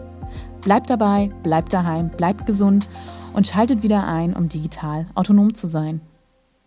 Bleibt dabei, bleibt daheim, bleibt gesund und schaltet wieder ein, um digital autonom zu sein.